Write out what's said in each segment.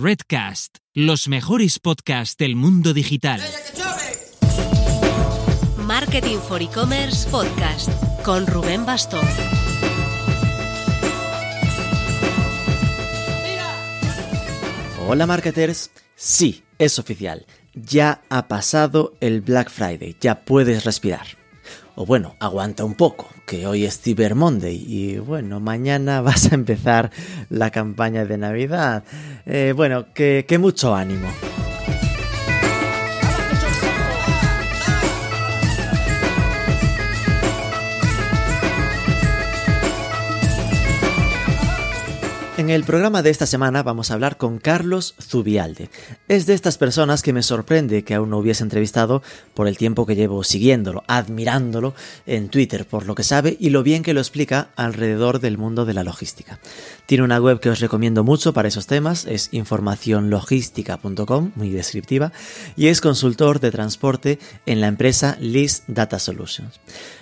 Redcast, los mejores podcasts del mundo digital. Marketing for E-Commerce Podcast con Rubén Bastón. Hola marketers, sí, es oficial. Ya ha pasado el Black Friday, ya puedes respirar. O bueno, aguanta un poco, que hoy es Cyber Monday y bueno, mañana vas a empezar la campaña de Navidad. Eh, bueno, que, que mucho ánimo. En el programa de esta semana vamos a hablar con Carlos Zubialde. Es de estas personas que me sorprende que aún no hubiese entrevistado por el tiempo que llevo siguiéndolo, admirándolo en Twitter por lo que sabe y lo bien que lo explica alrededor del mundo de la logística. Tiene una web que os recomiendo mucho para esos temas, es informacionlogística.com, muy descriptiva, y es consultor de transporte en la empresa List Data Solutions.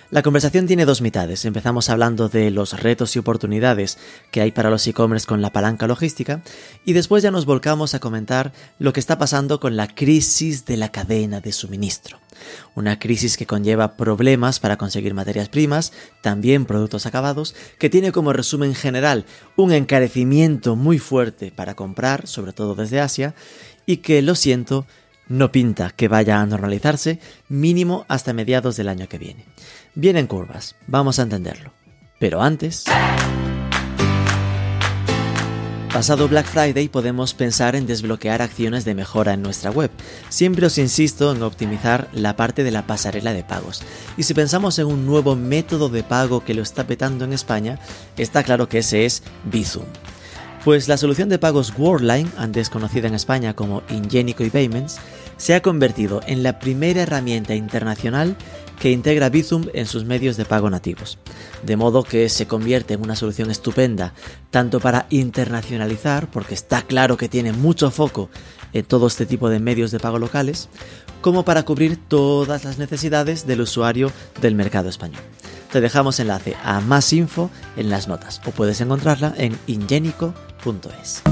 La conversación tiene dos mitades. Empezamos hablando de los retos y oportunidades que hay para los e-commerce con la palanca logística y después ya nos volcamos a comentar lo que está pasando con la crisis de la cadena de suministro. Una crisis que conlleva problemas para conseguir materias primas, también productos acabados, que tiene como resumen general un encarecimiento muy fuerte para comprar, sobre todo desde Asia, y que, lo siento, no pinta que vaya a normalizarse mínimo hasta mediados del año que viene. Vienen curvas, vamos a entenderlo. Pero antes... Pasado Black Friday podemos pensar en desbloquear acciones de mejora en nuestra web. Siempre os insisto en optimizar la parte de la pasarela de pagos. Y si pensamos en un nuevo método de pago que lo está petando en España, está claro que ese es Bizum. Pues la solución de pagos Worldline, antes conocida en España como Ingenico y Payments, se ha convertido en la primera herramienta internacional que integra Bizum en sus medios de pago nativos. De modo que se convierte en una solución estupenda, tanto para internacionalizar, porque está claro que tiene mucho foco en todo este tipo de medios de pago locales, como para cubrir todas las necesidades del usuario del mercado español. Te dejamos enlace a más info en las notas o puedes encontrarla en ingenico.es.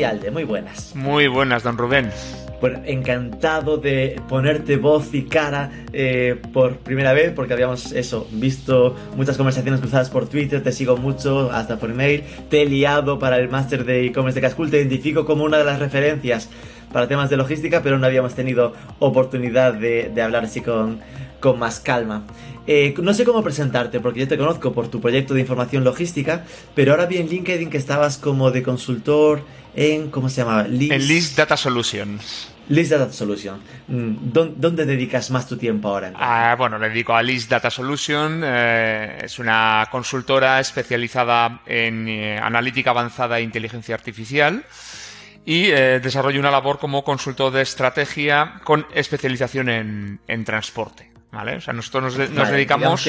Zubialde, muy buenas. Muy buenas, don Rubén. Bueno, encantado de ponerte voz y cara eh, por primera vez, porque habíamos eso, visto muchas conversaciones cruzadas por Twitter, te sigo mucho, hasta por email, te he liado para el máster de e-commerce de Cascool, te identifico como una de las referencias para temas de logística, pero no habíamos tenido oportunidad de, de hablar así con, con más calma. Eh, no sé cómo presentarte, porque yo te conozco por tu proyecto de información logística, pero ahora vi en LinkedIn que estabas como de consultor en, ¿cómo se llama? List, en List Data Solutions. List Data Solutions. Mm, ¿Dónde, dedicas más tu tiempo ahora? Ah, bueno, le dedico a List Data Solutions. Eh, es una consultora especializada en eh, analítica avanzada e inteligencia artificial y desarrollo una labor como consultor de estrategia con especialización en transporte. ¿Vale? O sea, nosotros nos, dedicamos,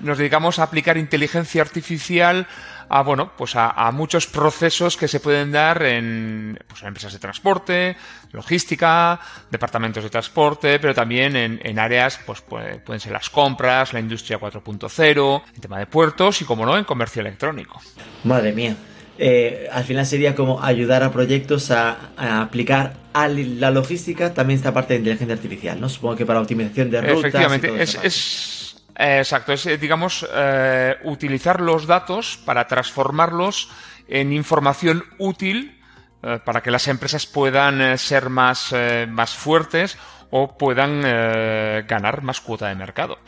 nos dedicamos a aplicar inteligencia artificial a, bueno, pues a, muchos procesos que se pueden dar en, pues empresas de transporte, logística, departamentos de transporte, pero también en, áreas, pues pueden ser las compras, la industria 4.0, el tema de puertos y, como no, en comercio electrónico. Madre mía. Eh, al final sería como ayudar a proyectos a, aplicar a la logística también esta parte de inteligencia artificial, ¿no? Supongo que para optimización de rutas. Efectivamente, es, exacto, es digamos eh, utilizar los datos para transformarlos en información útil eh, para que las empresas puedan ser más, más fuertes o puedan ganar más cuota de mercado.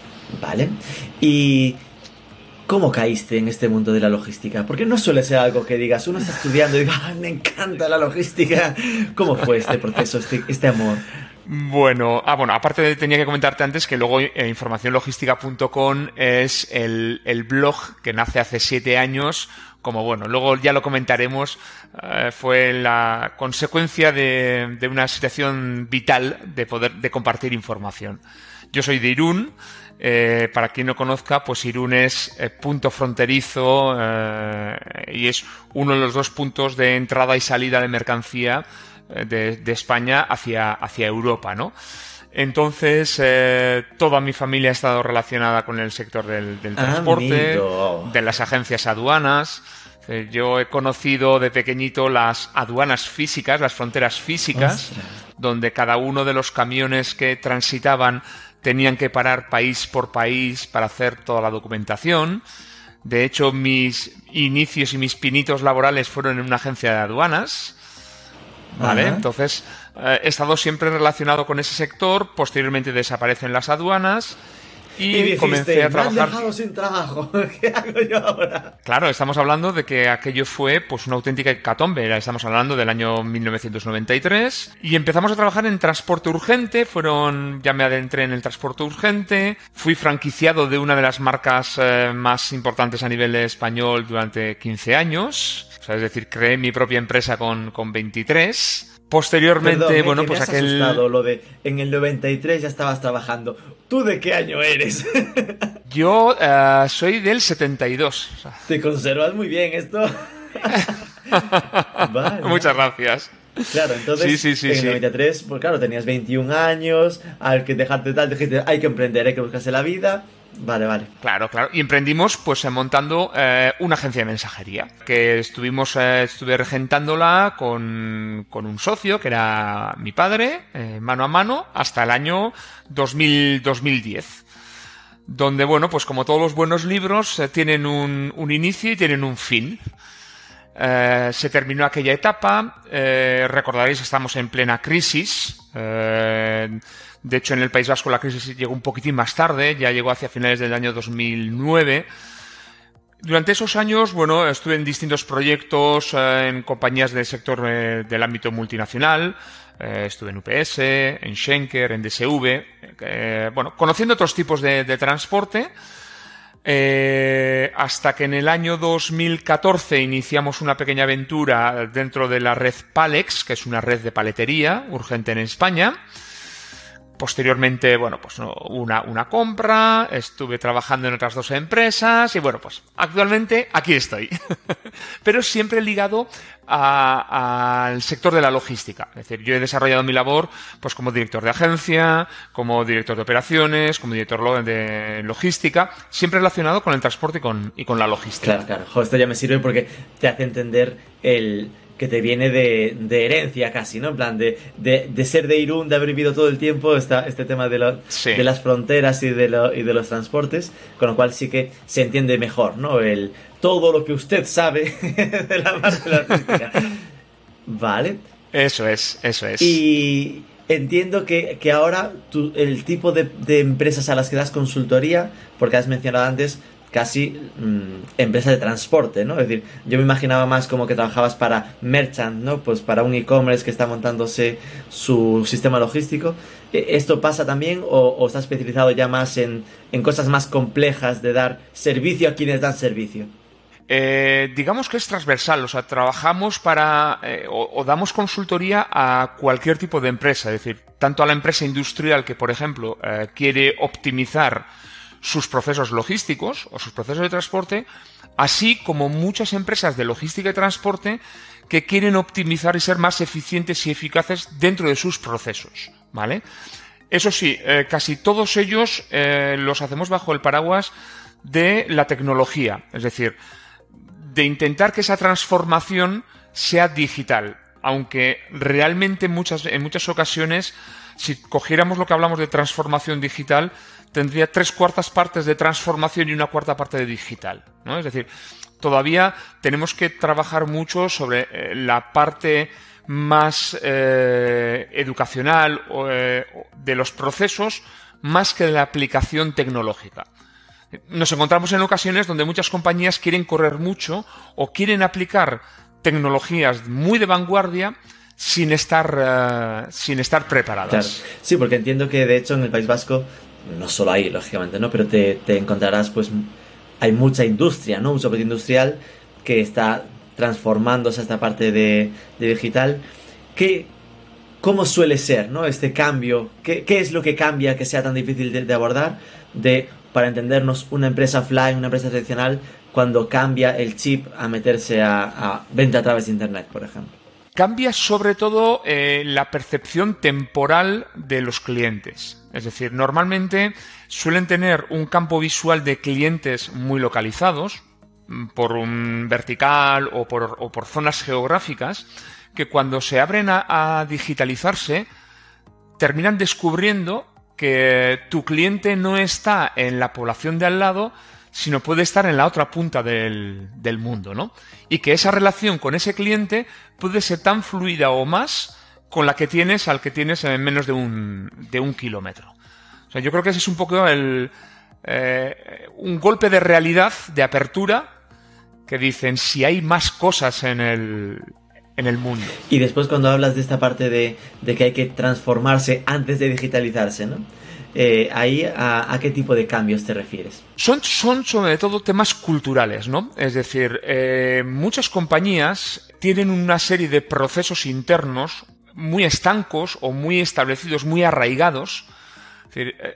Vale. Y ¿Cómo caíste en este mundo de la logística? Porque no suele ser algo que digas, uno está estudiando y diga, me encanta la logística. ¿Cómo fue este proceso, este, este amor? Bueno, ah, bueno, aparte tenía que comentarte antes que luego eh, es el, el, blog que nace hace siete años. Como bueno, luego ya lo comentaremos, eh, fue la consecuencia de, de, una situación vital de poder de compartir información. Yo soy de Irún, eh, para quien no conozca, pues Irún es eh, punto fronterizo eh, y es uno de los dos puntos de entrada y salida de mercancía de, España hacia, hacia Europa, ¿no? Entonces, eh, toda mi familia ha estado relacionada con el sector del, del transporte, de las agencias aduanas. Eh, yo he conocido de pequeñito las aduanas físicas, las fronteras físicas, donde cada uno de los camiones que transitaban tenían que parar país por país para hacer toda la documentación. De hecho, mis inicios y mis pinitos laborales fueron en una agencia de aduanas. ¿Vale? Entonces, eh, he estado siempre relacionado con ese sector. Posteriormente desaparecen las aduanas y, comencé a trabajar. Me dejado sin trabajo. ¿Qué hago yo ahora? Claro, estamos hablando de que aquello fue pues una auténtica hecatombe. Estamos hablando del año 1993 y empezamos a trabajar en transporte urgente. Fueron, ya me adentré en el transporte urgente. Fui franquiciado de una de las marcas eh, más importantes a nivel español durante 15 años. O sea, es decir, creé mi propia empresa con, con 23 Posteriormente, bueno, pues aquel. lo de en el 93 ya estabas trabajando. ¿Tú de qué año eres? Yo uh, soy del 72. Te conservas muy bien esto. vale. Muchas gracias. Claro, entonces sí, sí, sí, en el 93, pues claro, tenías 21 años, hay que dejarte tal, dijiste, hay que emprender, hay que buscarse la vida. Vale, vale. Claro, claro. Y emprendimos pues montando eh, una agencia de mensajería, que estuvimos, eh, estuve regentándola con, con, un socio, que era mi padre, eh, mano a mano, hasta el año 2000, 2010. Donde, bueno, pues como todos los buenos libros, tienen un, un, inicio y tienen un fin. se terminó aquella etapa, recordaréis que estamos en plena crisis, de hecho, en el País Vasco la crisis llegó un poquitín más tarde, ya llegó hacia finales del año 2009. Durante esos años, bueno, estuve en distintos proyectos eh, en compañías del sector eh, del ámbito multinacional. Eh, estuve en UPS, en Schenker, en DSV, bueno, conociendo otros tipos de, de transporte. hasta que en el año 2014 iniciamos una pequeña aventura dentro de la red Palex, que es una red de paletería urgente en España. Posteriormente, bueno, pues una, una compra, estuve trabajando en otras dos empresas y bueno, pues actualmente aquí estoy. Pero siempre ligado al sector de la logística. Es decir, yo he desarrollado mi labor pues como director de agencia, como director de operaciones, como director de logística, siempre relacionado con el transporte y con, y con la logística. Claro, claro. esto ya me sirve porque te hace entender el que te viene de, de, herencia casi, ¿no? En plan, de, de, ser de Irún, de haber vivido todo el tiempo esta, este tema de, de las fronteras y de, lo, y de los transportes, con lo cual sí que se entiende mejor, ¿no? El, todo lo que usted sabe de la parte de la artística. Vale. Eso es, eso es. Y entiendo que, que ahora el tipo de, de empresas a las que das consultoría, porque has mencionado antes, casi mm, empresa de transporte, ¿no? Es decir, yo me imaginaba más como que trabajabas para merchant, ¿no? Pues para un e-commerce que está montándose su sistema logístico. ¿E, ¿Esto pasa también o, está especializado ya más en, cosas más complejas de dar servicio a quienes dan servicio? Eh, digamos que es transversal, o sea, trabajamos para eh, o, damos consultoría a cualquier tipo de empresa, es decir, tanto a la empresa industrial que, por ejemplo, eh, quiere optimizar sus procesos logísticos o sus procesos de transporte, así como muchas empresas de logística y transporte que quieren optimizar y ser más eficientes y eficaces dentro de sus procesos, ¿vale? Eso sí, eh, casi todos ellos eh, los hacemos bajo el paraguas de la tecnología, es decir, de intentar que esa transformación sea digital, aunque realmente muchas, en muchas ocasiones, si cogiéramos lo que hablamos de transformación digital, tendría tres cuartas partes de transformación y una cuarta parte de digital. ¿no? Es decir, todavía tenemos que trabajar mucho sobre eh, la parte más eh, educacional eh, de los procesos más que de la aplicación tecnológica. Nos encontramos en ocasiones donde muchas compañías quieren correr mucho o quieren aplicar tecnologías muy de vanguardia sin estar, sin estar preparadas. Sí, porque entiendo que de hecho en el País Vasco no solo ahí, lógicamente, ¿no? Pero te, encontrarás, pues, hay mucha industria, ¿no? Mucho industrial que está transformándose esta parte de, digital. ¿Qué, ¿Cómo suele ser, ¿no? Este cambio, ¿qué, es lo que cambia que sea tan difícil de, abordar? De, para entendernos, una empresa offline, una empresa tradicional, cuando cambia el chip a meterse a, a venta a través de Internet, por ejemplo. Cambia sobre todo eh, la percepción temporal de los clientes. Es decir, normalmente suelen tener un campo visual de clientes muy localizados, mm, por un vertical o por, zonas geográficas, que cuando se abren a digitalizarse, terminan descubriendo que tu cliente no está en la población de al lado, sino puede estar en la otra punta del, mundo, ¿no? Y que esa relación con ese cliente puede ser tan fluida o más con la que tienes al que tienes en menos de un, de un kilómetro. O sea, yo creo que ese es un poco el, eh, un golpe de realidad, de apertura, que dicen, si hay más cosas en el, en el mundo. Y después cuando hablas de esta parte de, de que hay que transformarse antes de digitalizarse, ¿no? Eh, ahí a, qué tipo de cambios te refieres? Son, son sobre todo temas culturales, ¿no? Es decir, eh, muchas compañías tienen una serie de procesos internos muy estancos o muy establecidos, muy arraigados.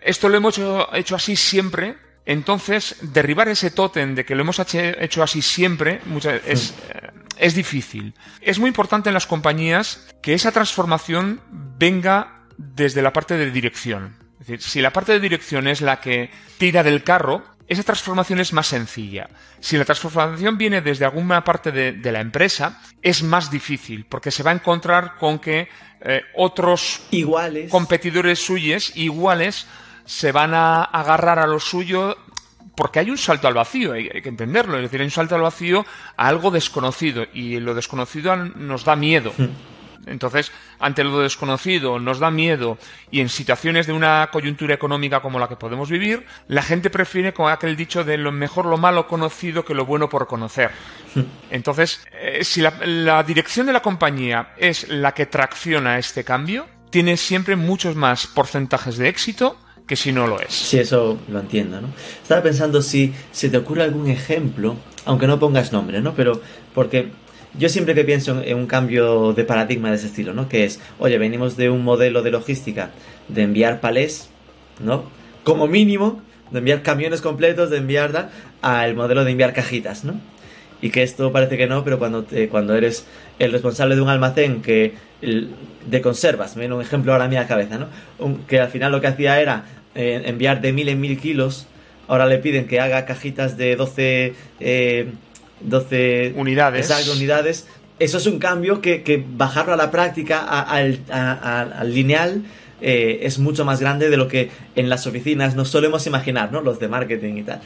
esto lo hemos hecho, hecho así siempre, entonces, derribar ese tótem de que lo hemos hecho así siempre es, eh, es difícil. Es muy importante en las compañías que esa transformación venga desde la parte de dirección. Es decir, si la parte de dirección es la que tira del carro, esa transformación es más sencilla. Si la transformación viene desde alguna parte de, la empresa, es más difícil, porque se va a encontrar con que eh, otros iguales. competidores suyos iguales se van a agarrar a lo suyo porque hay un salto al vacío, hay, que entenderlo, es decir, hay un salto al vacío a algo desconocido y lo desconocido nos da miedo. Hmm. Entonces, ante lo desconocido nos da miedo y en situaciones de una coyuntura económica como la que podemos vivir, la gente prefiere con aquel dicho de lo mejor lo malo conocido que lo bueno por conocer. Entonces, eh, si la dirección de la compañía es la que tracciona este cambio, tiene siempre muchos más porcentajes de éxito que si no lo es. Sí, eso lo entiendo, ¿no? Estaba pensando si se te ocurre algún ejemplo, aunque no pongas nombre, ¿no? Pero porque yo siempre que pienso en un cambio de paradigma de ese estilo, ¿no? Que es, oye, venimos de un modelo de logística de enviar palés, ¿no? Como mínimo, de enviar camiones completos, de enviar al modelo de enviar cajitas, ¿no? Y que esto parece que no, pero cuando, cuando eres el responsable de un almacén que de conservas, me viene un ejemplo ahora a mi cabeza, ¿no? que al final lo que hacía era eh, enviar de mil en mil kilos, ahora le piden que haga cajitas de 12, 12 eh, unidades. unidades. Eso es un cambio que, que bajarlo a la práctica, al, al lineal, eh, es mucho más grande de lo que en las oficinas nos solemos imaginar, ¿no? Los de marketing y tal.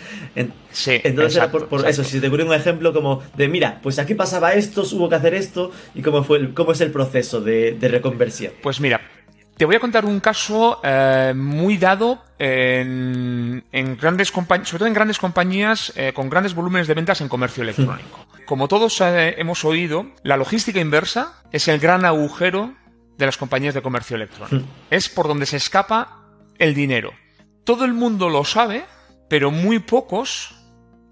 sí, entonces, por, eso, si te ocurre un ejemplo como de, mira, pues aquí pasaba esto, hubo que hacer esto, y cómo, fue cómo es el proceso de, reconversión. Pues mira, te voy a contar un caso eh, muy dado en, grandes compañías, sobre todo en grandes compañías eh, con grandes volúmenes de ventas en comercio electrónico. Como todos hemos oído, la logística inversa es el gran agujero de las compañías de comercio electrónico. Es por donde se escapa el dinero. Todo el mundo lo sabe, pero muy pocos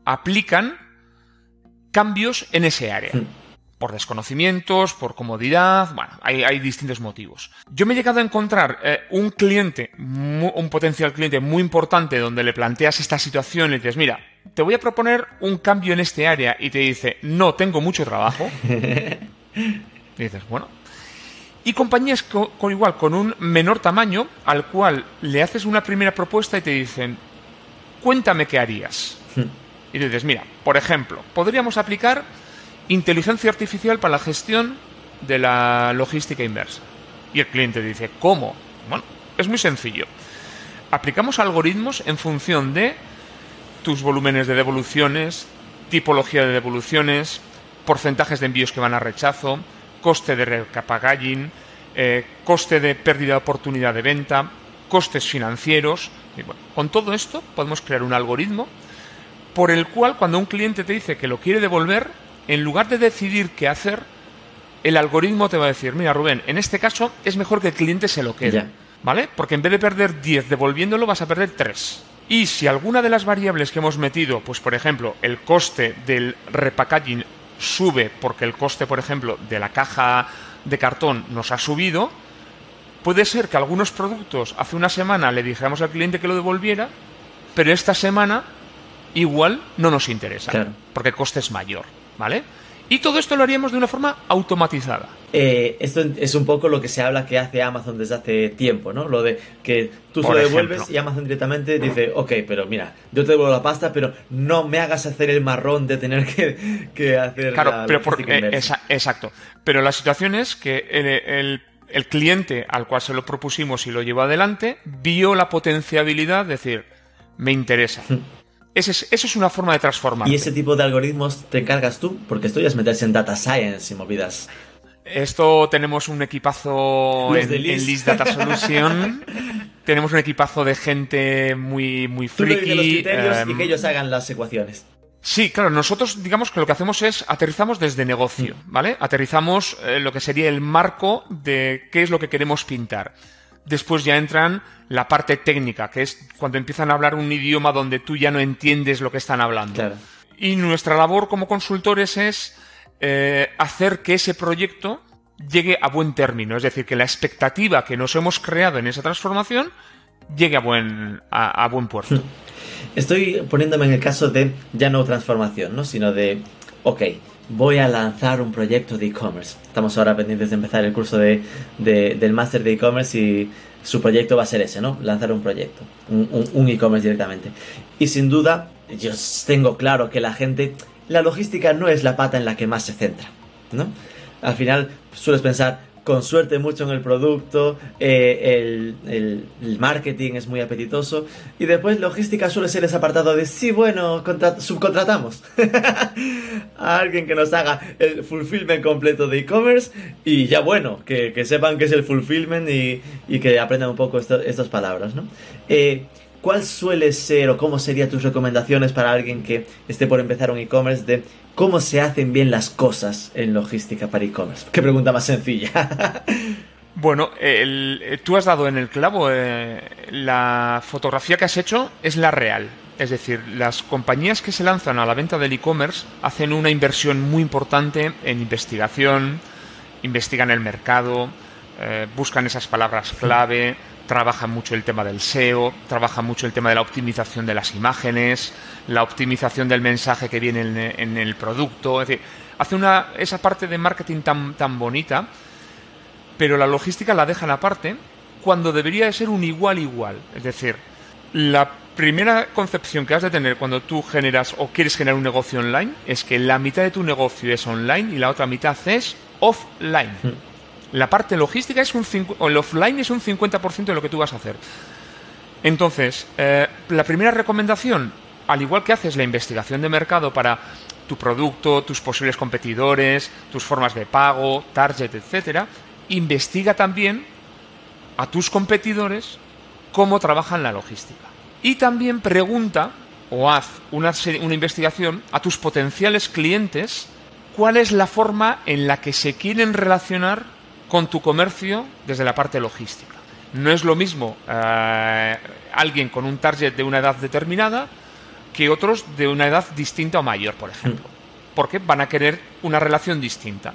aplican cambios en ese área. Por desconocimientos, por comodidad, bueno, hay, distintos motivos. Yo me he llegado a encontrar eh, un cliente, un potencial cliente muy importante donde le planteas esta situación y dices, mira, te voy a proponer un cambio en este área y te dice, no, tengo mucho trabajo. y dices, bueno, y compañías con, igual, con un menor tamaño, al cual le haces una primera propuesta y te dicen, cuéntame qué harías. Hmm. Y dices, mira, por ejemplo, podríamos aplicar inteligencia artificial para la gestión de la logística inversa. Y el cliente dice, ¿cómo? Bueno, es muy sencillo. Aplicamos algoritmos en función de tus volúmenes de devoluciones, tipología de devoluciones, porcentajes de envíos que van a rechazo, coste de repackaging, eh, coste de pérdida de oportunidad de venta, costes financieros. Con todo esto podemos crear un algoritmo por el cual cuando un cliente te dice que lo quiere devolver, en lugar de decidir qué hacer, el algoritmo te va a decir, mira Rubén, en este caso es mejor que el cliente se lo quede. ¿Vale? Porque en vez de perder 10 devolviéndolo vas a perder 3. Y si alguna de las variables que hemos metido, pues por ejemplo, el coste del repackaging sube porque el coste, por ejemplo, de la caja de cartón nos ha subido, puede ser que algunos productos hace una semana le dijéramos al cliente que lo devolviera, pero esta semana igual no nos interesa, porque el coste es mayor, ¿vale? Y todo esto lo haríamos de una forma automatizada. Eh, esto es un poco lo que se habla que hace Amazon desde hace tiempo, ¿no? Lo de que tú se lo devuelves y Amazon directamente dice, ok, pero mira, yo te devuelvo la pasta, pero no me hagas hacer el marrón de tener que, hacer claro, pero eh, exacto. Pero la situación es que el, el, cliente al cual se lo propusimos y lo llevó adelante vio la potenciabilidad de decir, me interesa. Esa es, eso es una forma de transformar. ¿Y ese tipo de algoritmos te encargas tú? Porque esto ya es meterse en data science y movidas. Esto tenemos un equipazo en, List Data Solution. tenemos un equipazo de gente muy, muy friki. los criterios y em, que ellos hagan las ecuaciones. Sí, claro, nosotros digamos que lo que hacemos es aterrizamos desde negocio, mm. ¿vale? Aterrizamos eh, lo que sería el marco de qué es lo que queremos pintar. Después ya entran la parte técnica, que es cuando empiezan a hablar un idioma donde tú ya no entiendes lo que están hablando. Y nuestra labor como consultores es eh, hacer que ese proyecto llegue a buen término, es decir, que la expectativa que nos hemos creado en esa transformación llegue a buen, a, buen puerto. Estoy poniéndome en el caso de ya no transformación, ¿no? sino de, ok, voy a lanzar un proyecto de e-commerce. Estamos ahora pendientes de empezar el curso de, del máster de e-commerce y su proyecto va a ser ese, ¿no? Lanzar un proyecto, un e-commerce directamente. Y sin duda, yo tengo claro que la gente la logística no es la pata en la que más se centra, ¿no? Al final sueles pensar, con suerte mucho en el producto, eh, el, marketing es muy apetitoso y después logística suele ser ese apartado de sí, bueno, subcontratamos a alguien que nos haga el fulfillment completo de e-commerce y ya bueno, que, sepan qué es el fulfillment y, que aprendan un poco estas palabras, ¿no? Eh, ¿Cuál suele ser o cómo serían tus recomendaciones para alguien que esté por empezar un e-commerce de cómo se hacen bien las cosas en logística para e-commerce? Qué pregunta más sencilla. Bueno, tú has dado en el clavo. Eh, la fotografía que has hecho es la real. Es decir, las compañías que se lanzan a la venta del e-commerce hacen una inversión muy importante en investigación, investigan el mercado, eh, buscan esas palabras clave trabaja mucho el tema del SEO, trabaja mucho el tema de la optimización de las imágenes, la optimización del mensaje que viene en, el producto, es decir, hace una, esa parte de marketing tan, tan bonita, pero la logística la dejan aparte cuando debería de ser un igual igual, es decir, la primera concepción que has de tener cuando tú generas o quieres generar un negocio online es que la mitad de tu negocio es online y la otra mitad es offline. Hmm la parte logística es un o el offline es un 50% de lo que tú vas a hacer. Entonces, eh, la primera recomendación, al igual que haces la investigación de mercado para tu producto, tus posibles competidores, tus formas de pago, target, etcétera, investiga también a tus competidores cómo trabajan la logística. Y también pregunta o haz una, una investigación a tus potenciales clientes cuál es la forma en la que se quieren relacionar con tu comercio desde la parte logística. No es lo mismo eh, alguien con un target de una edad determinada que otros de una edad distinta o mayor, por ejemplo. Mm. Porque van a querer una relación distinta.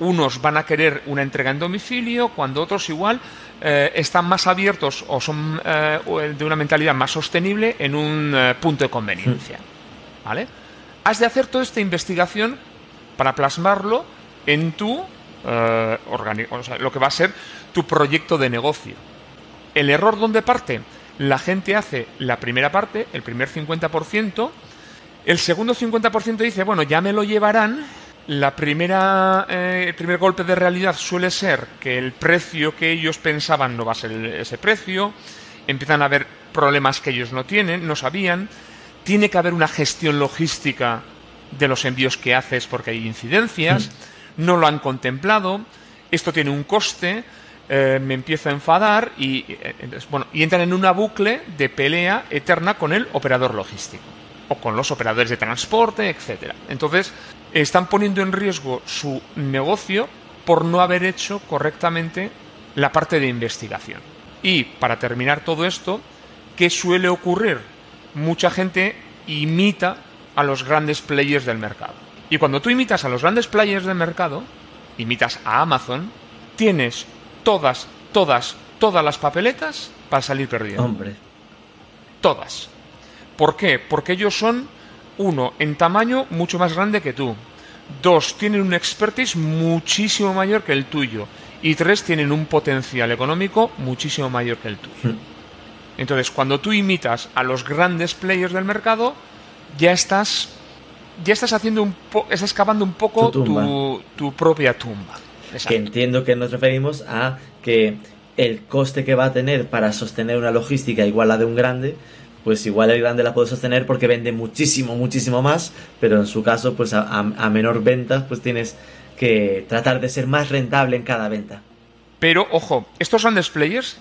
Unos van a querer una entrega en domicilio, cuando otros igual eh, están más abiertos o son eh, de una mentalidad más sostenible en un punto de conveniencia. Mm. ¿Vale? Has de hacer toda esta investigación para plasmarlo en tu eh, lo que va a ser tu proyecto de negocio. ¿El error dónde parte? La gente hace la primera parte, el primer 50%, el segundo 50% dice, bueno, ya me lo llevarán. La primera, eh, el primer golpe de realidad suele ser que el precio que ellos pensaban no va a ser ese precio. Empiezan a haber problemas que ellos no tienen, no sabían. Tiene que haber una gestión logística de los envíos que haces porque hay incidencias. Mm no lo han contemplado, esto tiene un coste, eh, me empiezo a enfadar y, eh, bueno, y entran en una bucle de pelea eterna con el operador logístico o con los operadores de transporte, etcétera. Entonces, están poniendo en riesgo su negocio por no haber hecho correctamente la parte de investigación. Y para terminar todo esto, ¿qué suele ocurrir? Mucha gente imita a los grandes players del mercado. Y cuando tú imitas a los grandes players del mercado, imitas a Amazon, tienes todas, todas, todas las papeletas para salir perdiendo. Hombre. Todas. ¿Por qué? Porque ellos son, uno, en tamaño mucho más grande que tú. Dos, tienen un expertise muchísimo mayor que el tuyo. Y tres, tienen un potencial económico muchísimo mayor que el tuyo. Hmm. Entonces, cuando tú imitas a los grandes players del mercado, ya estás, ya estás haciendo un po- estás cavando un poco Tu tu, tu propia tumba. Exacto. Que entiendo que nos referimos a que el coste que va a tener para sostener una logística igual a la de un grande, pues igual el grande la puede sostener porque vende muchísimo, muchísimo más, pero en su caso, pues a, a- a menor ventas, pues tienes que tratar de ser más rentable en cada venta. Pero, ojo, estos grandes players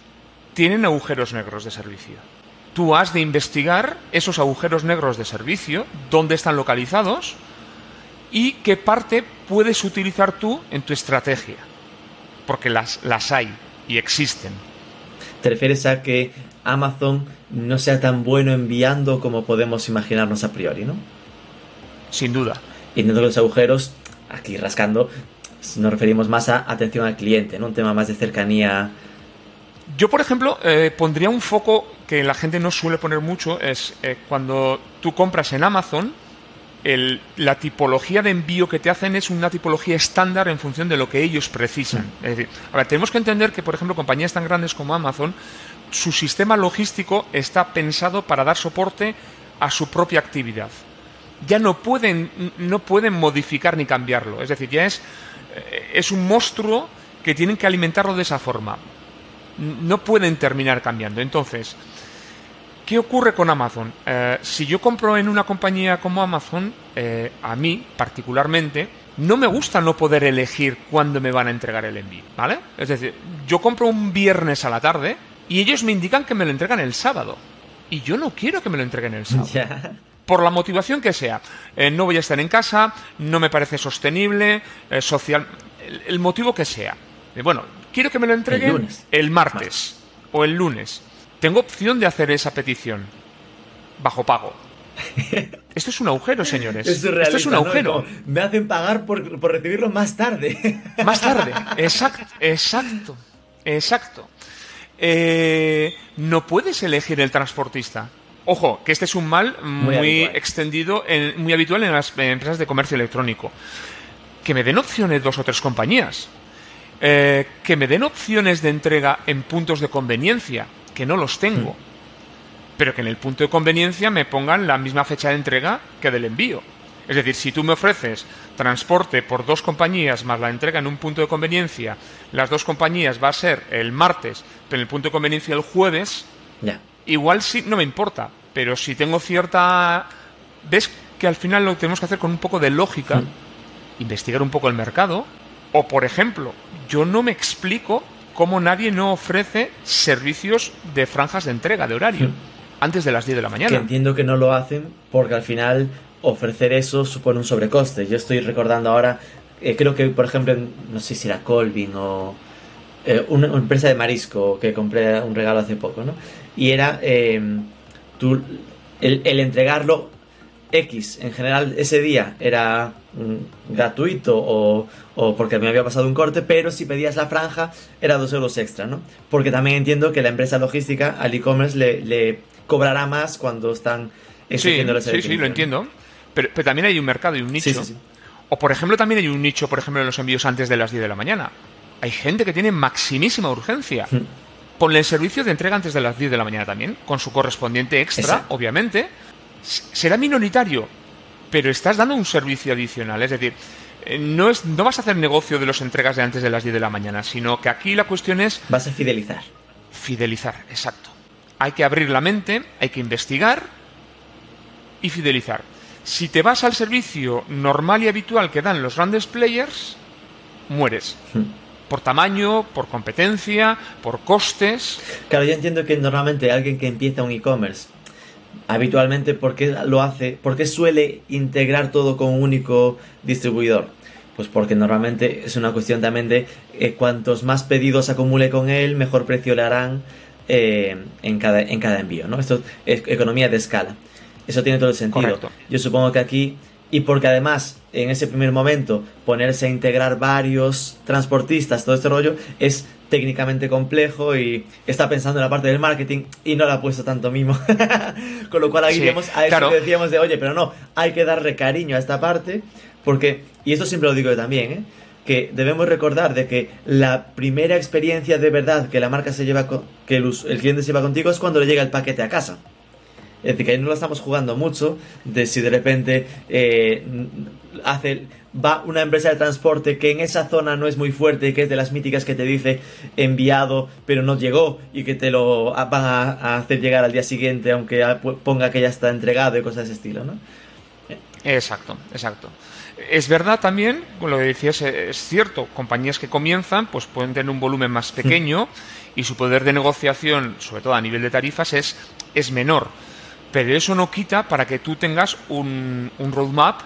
tienen agujeros negros de servicio. Tú has de investigar esos agujeros negros de servicio, dónde están localizados y qué parte puedes utilizar tú en tu estrategia. Porque las, las hay y existen. ¿Te refieres a que Amazon no sea tan bueno enviando como podemos imaginarnos a priori, no? Sin duda. Y dentro de los agujeros, aquí rascando, nos referimos más a atención al cliente, ¿no? Un tema más de cercanía. Yo, por ejemplo, eh, pondría un foco que la gente no suele poner mucho, es eh, cuando tú compras en Amazon, el- la tipología de envío que te hacen es una tipología estándar en función de lo que ellos precisan. Es decir, a ver, tenemos que entender que, por ejemplo, compañías tan grandes como Amazon, su sistema logístico está pensado para dar soporte a su propia actividad. Ya no pueden, no pueden modificar ni cambiarlo. Es decir, ya es, eh, es un monstruo que tienen que alimentarlo de esa forma no pueden terminar cambiando. Entonces, ¿qué ocurre con Amazon? Eh, si yo compro en una compañía como Amazon, eh, a mí particularmente, no me gusta no poder elegir cuándo me van a entregar el envío, ¿vale? Es decir, yo compro un viernes a la tarde y ellos me indican que me lo entregan el sábado. Y yo no quiero que me lo entreguen el sábado por la motivación que sea. Eh, no voy a estar en casa, no me parece sostenible, eh, social, el, el motivo que sea. Bueno, quiero que me lo entreguen El lunes. el martes o el lunes. Tengo opción de hacer esa petición bajo pago. Esto es un agujero, señores. Es Esto es un agujero. Me hacen pagar por, por recibirlo más tarde. Más tarde. Exacto, exacto, exacto. Eh, no puedes elegir el transportista. Ojo, que este es un mal muy, extendido, en- muy habitual en las empresas de comercio electrónico. Que me den opciones dos o tres compañías. Eh, que me den opciones de entrega en puntos de conveniencia, que no los tengo. Pero que en el punto de conveniencia me pongan la misma fecha de entrega que del envío. Es decir, si tú me ofreces transporte por dos compañías más la entrega en un punto de conveniencia, las dos compañías va a ser el martes, pero en el punto de conveniencia el jueves, igual sí no me importa. Pero si tengo cierta... ¿Ves que al final lo tenemos que hacer con un poco de lógica? Investigar un poco el mercado. O, por ejemplo, yo no me explico cómo nadie no ofrece servicios de franjas de entrega, de horario, antes de las 10 de la Que mañana. entiendo que no lo hacen porque al final ofrecer eso supone un sobrecoste. Yo estoy recordando ahora, eh, creo que por ejemplo, no sé si era Colvin o eh, una, una empresa de marisco que compré un regalo hace poco, ¿no? Y era eh, tú, el, el entregarlo X, en general ese día era mm, gratuito o, o porque me había pasado un corte, pero si pedías la franja era dos euros extra, ¿no? Porque también entiendo que la empresa logística al e-commerce le, le cobrará más cuando están Sí, exigiéndole ese sí, sí, lo entiendo. Pero, pero también hay un mercado y un nicho. Sí, sí, sí. O, por ejemplo, también hay un nicho, por ejemplo, en los envíos antes de las 10 de la mañana. Hay gente que tiene maximísima urgencia. Hmm. Ponle el servicio de entrega antes de las 10 de la mañana también, con su correspondiente extra, Exacto. obviamente. Será minoritario, pero estás dando un servicio adicional. Es decir, eh, no, es, no vas a hacer negocio de las entregas de antes de las 10 de la mañana, sino que aquí la cuestión es Vas a fidelizar. Fidelizar, exacto. Hay que abrir la mente, hay que investigar y fidelizar. Si te vas al servicio normal y habitual que dan los grandes players, mueres. Por tamaño, por competencia, por costes. Claro, yo entiendo que normalmente alguien que empieza un e-commerce, habitualmente, ¿por qué lo hace? ¿Por qué suele integrar todo con un único distribuidor? Pues porque normalmente es una cuestión también de eh, cuantos más pedidos acumule con él, mejor precio le harán eh, en, cada, en cada envío, ¿no? Esto es economía de escala. Eso tiene todo el sentido. Correcto. Yo supongo que aquí, y porque además en ese primer momento ponerse a integrar varios transportistas, todo este rollo, es técnicamente complejo y está pensando en la parte del marketing y no le ha puesto tanto mimo. Con lo cual ahí Sí, iremos a eso claro. que decíamos de, oye, pero no, hay que darle cariño a esta parte porque y esto siempre lo digo yo también, ¿eh? que debemos recordar de que la primera experiencia de verdad que la marca se lleva, que el, el cliente se lleva contigo es cuando le llega el paquete a casa. Es decir, que ahí no lo estamos jugando mucho de si de repente eh, hace, va una empresa de transporte que en esa zona no es muy fuerte, que es de las míticas que te dice enviado pero no llegó y que te lo van a, hacer llegar al día siguiente aunque ponga que ya está entregado y cosas de ese estilo, ¿no? Exacto, exacto. Es verdad también, lo que decías es cierto, compañías que comienzan pues pueden tener un volumen más pequeño y su poder de negociación, sobre todo a nivel de tarifas, es, es menor pero eso no quita para que tú tengas un, roadmap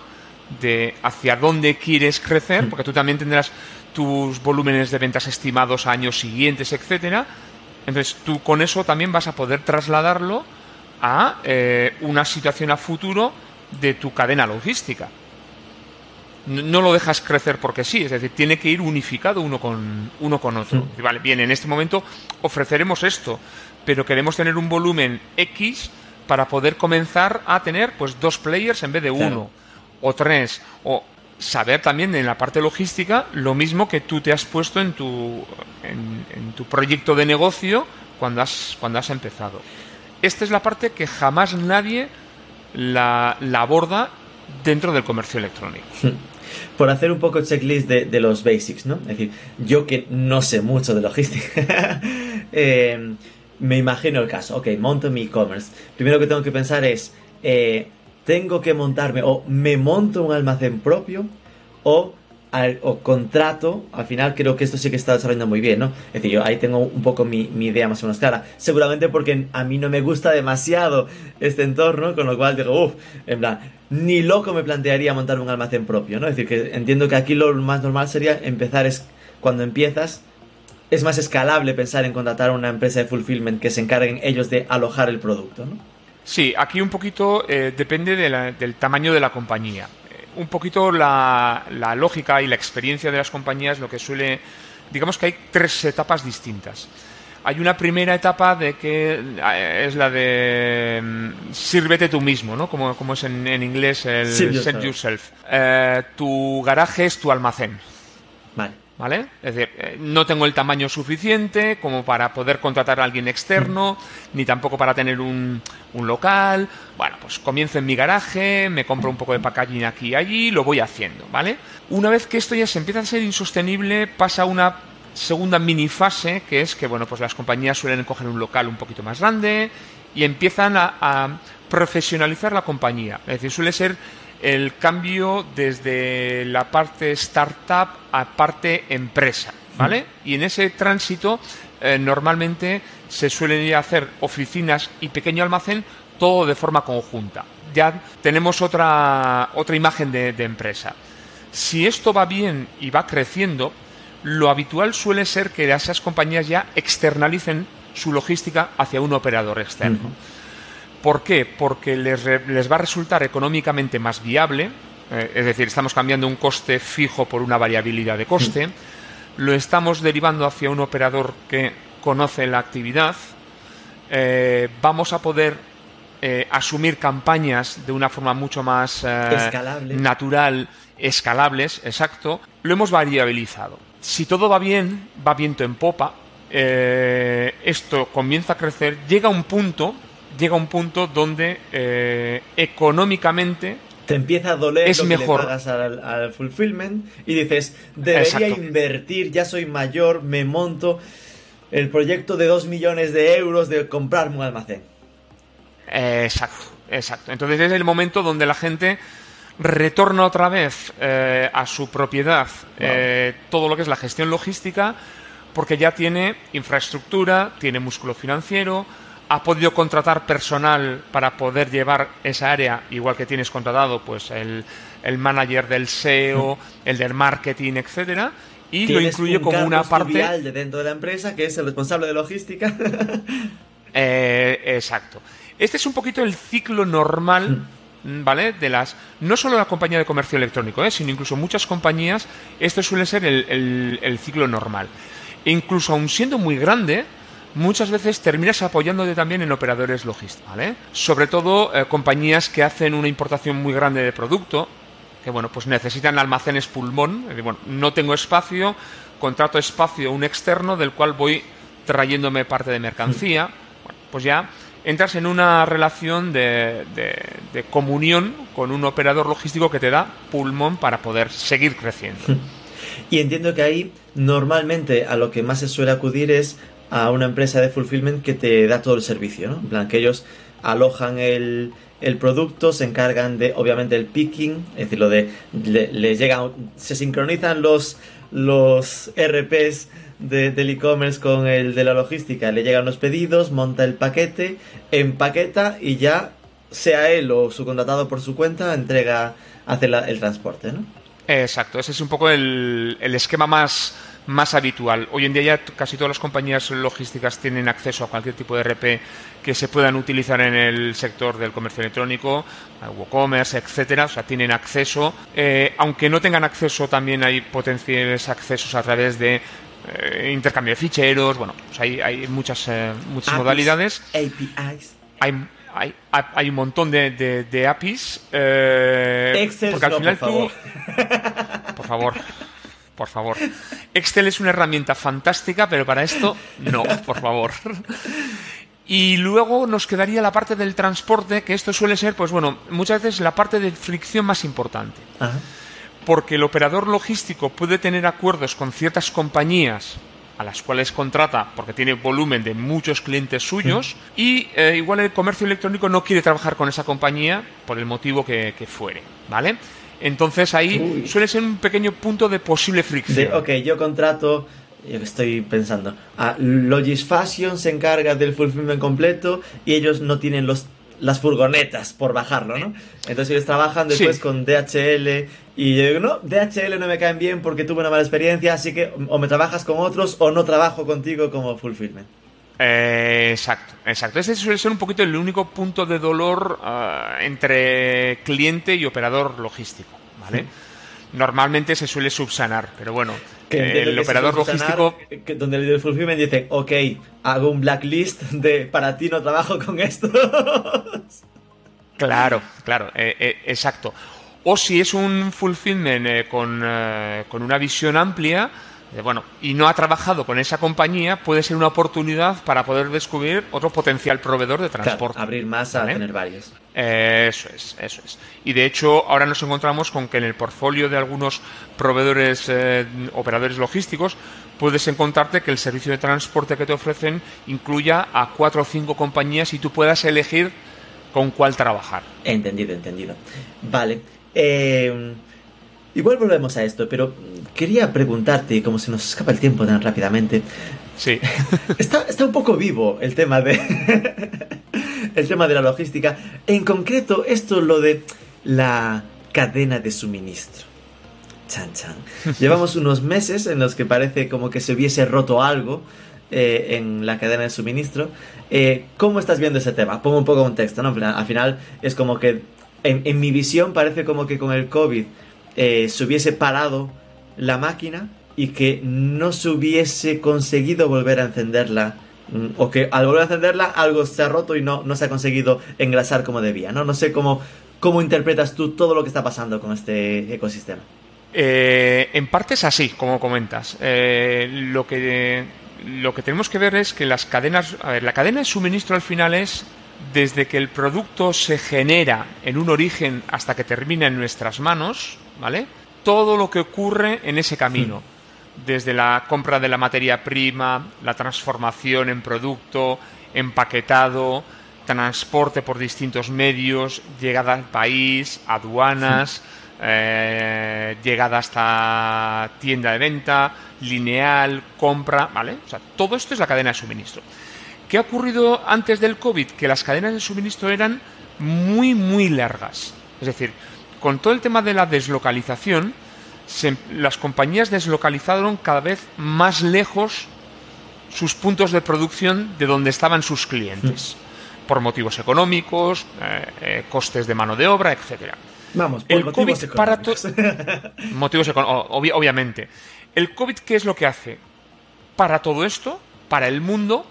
de hacia dónde quieres crecer, porque tú también tendrás tus volúmenes de ventas estimados a años siguientes, etcétera. Entonces tú con eso también vas a poder trasladarlo a eh, una situación a futuro de tu cadena logística. No, lo dejas crecer porque sí, es decir, tiene que ir unificado uno con, uno con otro. vale, bien, en este momento ofreceremos esto, pero queremos tener un volumen X para poder comenzar a tener pues dos players en vez de uno o tres o saber también en la parte logística lo mismo que tú te has puesto en tu en, tu proyecto de negocio cuando has cuando has empezado esta es la parte que jamás nadie la, aborda dentro del comercio electrónico por hacer un poco checklist de, de, los basics, ¿no? Es decir, yo que no sé mucho de logística, eh, me imagino el caso, ok, monto mi e-commerce. Primero que tengo que pensar es, eh, tengo que montarme o me monto un almacén propio o, o contrato, al final creo que esto sí que está desarrollando muy bien, ¿no? Es decir, yo ahí tengo un poco mi, mi, idea más o menos clara. Seguramente porque a mí no me gusta demasiado este entorno, con lo cual digo, uff, en plan, ni loco me plantearía montar un almacén propio, ¿no? Es decir, que entiendo que aquí lo más normal sería empezar es cuando empiezas es más escalable pensar en contratar una empresa de fulfillment que se encarguen ellos de alojar el producto, ¿no? Sí, aquí un poquito eh, depende del tamaño de la compañía. Eh, un poquito la, lógica y la experiencia de las compañías lo que suele... Digamos que hay tres etapas distintas. Hay una primera etapa de que eh, es la de mm, sírvete tú mismo, ¿no? Como, como es en, inglés el Save yourself. tu garaje es tu almacén. Vale. Es decir, eh, no tengo el tamaño suficiente como para poder contratar a alguien externo, ni tampoco para tener un, un, local. Bueno, pues comienzo en mi garaje, me compro un poco de packaging aquí y allí, lo voy haciendo, ¿vale? Una vez que esto ya se empieza a ser insostenible, pasa una segunda mini fase, que es que, bueno, pues las compañías suelen coger un local un poquito más grande y empiezan a, a profesionalizar la compañía. Es decir, suele ser el cambio desde la parte startup a parte empresa, ¿vale? Y en ese tránsito eh, normalmente se suelen hacer oficinas y pequeño almacén todo de forma conjunta. Ya tenemos otra, otra imagen de, empresa. Si esto va bien y va creciendo, lo habitual suele ser que esas compañías ya externalicen su logística hacia un operador externo. ¿Por qué? Porque les, va a resultar económicamente más viable, eh, es decir, estamos cambiando un coste fijo por una variabilidad de coste, lo estamos derivando hacia un operador que conoce la actividad, eh, vamos a poder eh, asumir campañas de una forma mucho más natural, escalables, exacto, lo hemos variabilizado. Si todo va bien, va viento en popa, esto comienza a crecer, llega un punto llega un punto donde eh, económicamente te empieza a doler es lo mejor. que le pagas al, fulfillment y dices, debería invertir, ya soy mayor, me monto el proyecto de 2 millones de euros de comprarme un almacén. exacto, exacto. Entonces es el momento donde la gente retorna otra vez eh, a su propiedad eh, todo lo que es la gestión logística porque ya tiene infraestructura, tiene músculo financiero, ha podido contratar personal para poder llevar esa área, igual que tienes contratado pues el, el manager del SEO, el del marketing, etcétera, y lo incluye como una parte de dentro de la empresa que es el responsable de logística. Eh, exacto. Este es un poquito el ciclo normal. Hmm. ¿Vale? De las. No solo la compañía de comercio electrónico, ¿eh? sino incluso muchas compañías, esto suele ser el, el, el ciclo normal. E incluso aun siendo muy grande, muchas veces terminas apoyándote también en operadores logísticos, ¿vale? Sobre todo eh, compañías que hacen una importación muy grande de producto, que bueno, pues necesitan almacenes pulmón. Bueno, no tengo espacio, contrato espacio un externo del cual voy trayéndome parte de mercancía. Bueno, pues ya entras en una relación de, de, comunión con un operador logístico que te da pulmón para poder seguir creciendo. Y entiendo que ahí normalmente a lo que más se suele acudir es a una empresa de fulfillment que te da todo el servicio, ¿no? En plan, que ellos alojan el, el producto, se encargan de, obviamente, el picking, es decir, lo de, les llegan, se sincronizan los, los RPs del e-commerce con el de la logística, le llegan los pedidos, monta el paquete, empaqueta y ya, sea él o su contratado por su cuenta, entrega, hace el transporte, ¿no? Exacto, ese es un poco el, el esquema más más habitual. Hoy en día ya casi todas las compañías logísticas tienen acceso a cualquier tipo de RP que se puedan utilizar en el sector del comercio electrónico, WooCommerce, etcétera, o sea, tienen acceso. Eh, aunque no tengan acceso, también hay potenciales accesos a través de eh, intercambio de ficheros, bueno, pues hay, hay muchas, eh, muchas modalidades. APIs. Hay, hay, hay, un montón de, de, APIs. Excel porque al final por favor. tú. Por favor por favor. Excel es una herramienta fantástica, pero para esto no, por favor. Y luego nos quedaría la parte del transporte, que esto suele ser, pues bueno, muchas veces la parte de fricción más importante. Porque el operador logístico puede tener acuerdos con ciertas compañías a las cuales contrata porque tiene volumen de muchos clientes suyos y eh, igual el comercio electrónico no quiere trabajar con esa compañía por el motivo que, que fuere, ¿vale? Entonces ahí suele ser un pequeño punto de posible fricción. ok, yo contrato, estoy pensando, Logis Fashion se encarga del fulfillment completo y ellos no tienen los las furgonetas por bajarlo, ¿no? Entonces ellos trabajan después con DHL y yo digo, no, DHL no me caen bien porque tuve una mala experiencia, así que o me trabajas con otros o no trabajo contigo como fulfillment. Eh, exacto, exacto. Ese suele ser un poquito el único punto de dolor ah, entre cliente y operador logístico, ¿vale? Normalmente se suele subsanar, pero bueno, el operador logístico... donde el del fulfillment dice, ok, hago un blacklist de para ti no trabajo con esto. claro, claro, eh, eh, exacto. O si es un fulfillment con, con una visión amplia, bueno, y no ha trabajado con esa compañía, puede ser una oportunidad para poder descubrir otro potencial proveedor de transporte. abrir más a tener varios. eso es, eso es. Y de hecho, ahora nos encontramos con que en el portfolio de algunos proveedores, eh, operadores logísticos, puedes encontrarte que el servicio de transporte que te ofrecen incluya a cuatro o cinco compañías y tú puedas elegir con cuál trabajar. Entendido, entendido. Vale. Eh, Igual volvemos a esto, pero quería preguntarte, como se nos escapa el tiempo tan rápidamente. Sí. está, está un poco vivo el tema de. el tema de la logística. En concreto, esto lo de la cadena de suministro. Chan, chan. Llevamos unos meses en los que parece como que se hubiese roto algo eh, en la cadena de suministro. Eh, ¿Cómo estás viendo ese tema? Pongo un poco de contexto, ¿no? Al final es como que, en, en mi visión, parece como que con el COVID eh, se hubiese parado la máquina y que no se hubiese conseguido volver a encenderla mm, o que al volver a encenderla algo se ha roto y no, no se ha conseguido engrasar como debía, ¿no? No sé cómo, cómo interpretas tú todo lo que está pasando con este ecosistema. Eh, en parte es así, como comentas. Eh, lo, que, lo que tenemos que ver es que las cadenas... A ver, la cadena de suministro al final es desde que el producto se genera en un origen hasta que termina en nuestras manos, ¿vale? Todo lo que ocurre en ese camino, desde la compra de la materia prima, la transformación en producto, empaquetado, transporte por distintos medios, llegada al país, aduanas, eh, llegada hasta tienda de venta, lineal, compra, ¿vale? O sea, todo esto es la cadena de suministro. ¿Qué ha ocurrido antes del COVID? Que las cadenas de suministro eran muy, muy largas. Es decir, con todo el tema de la deslocalización, las compañías deslocalizaron cada vez más lejos sus puntos de producción de donde estaban sus clientes, mm. por motivos económicos, eh, eh, costes de mano de obra, etcétera. Vamos, por el motivos COVID para motivos obviamente. El COVID qué es lo que hace para todo esto, para el mundo,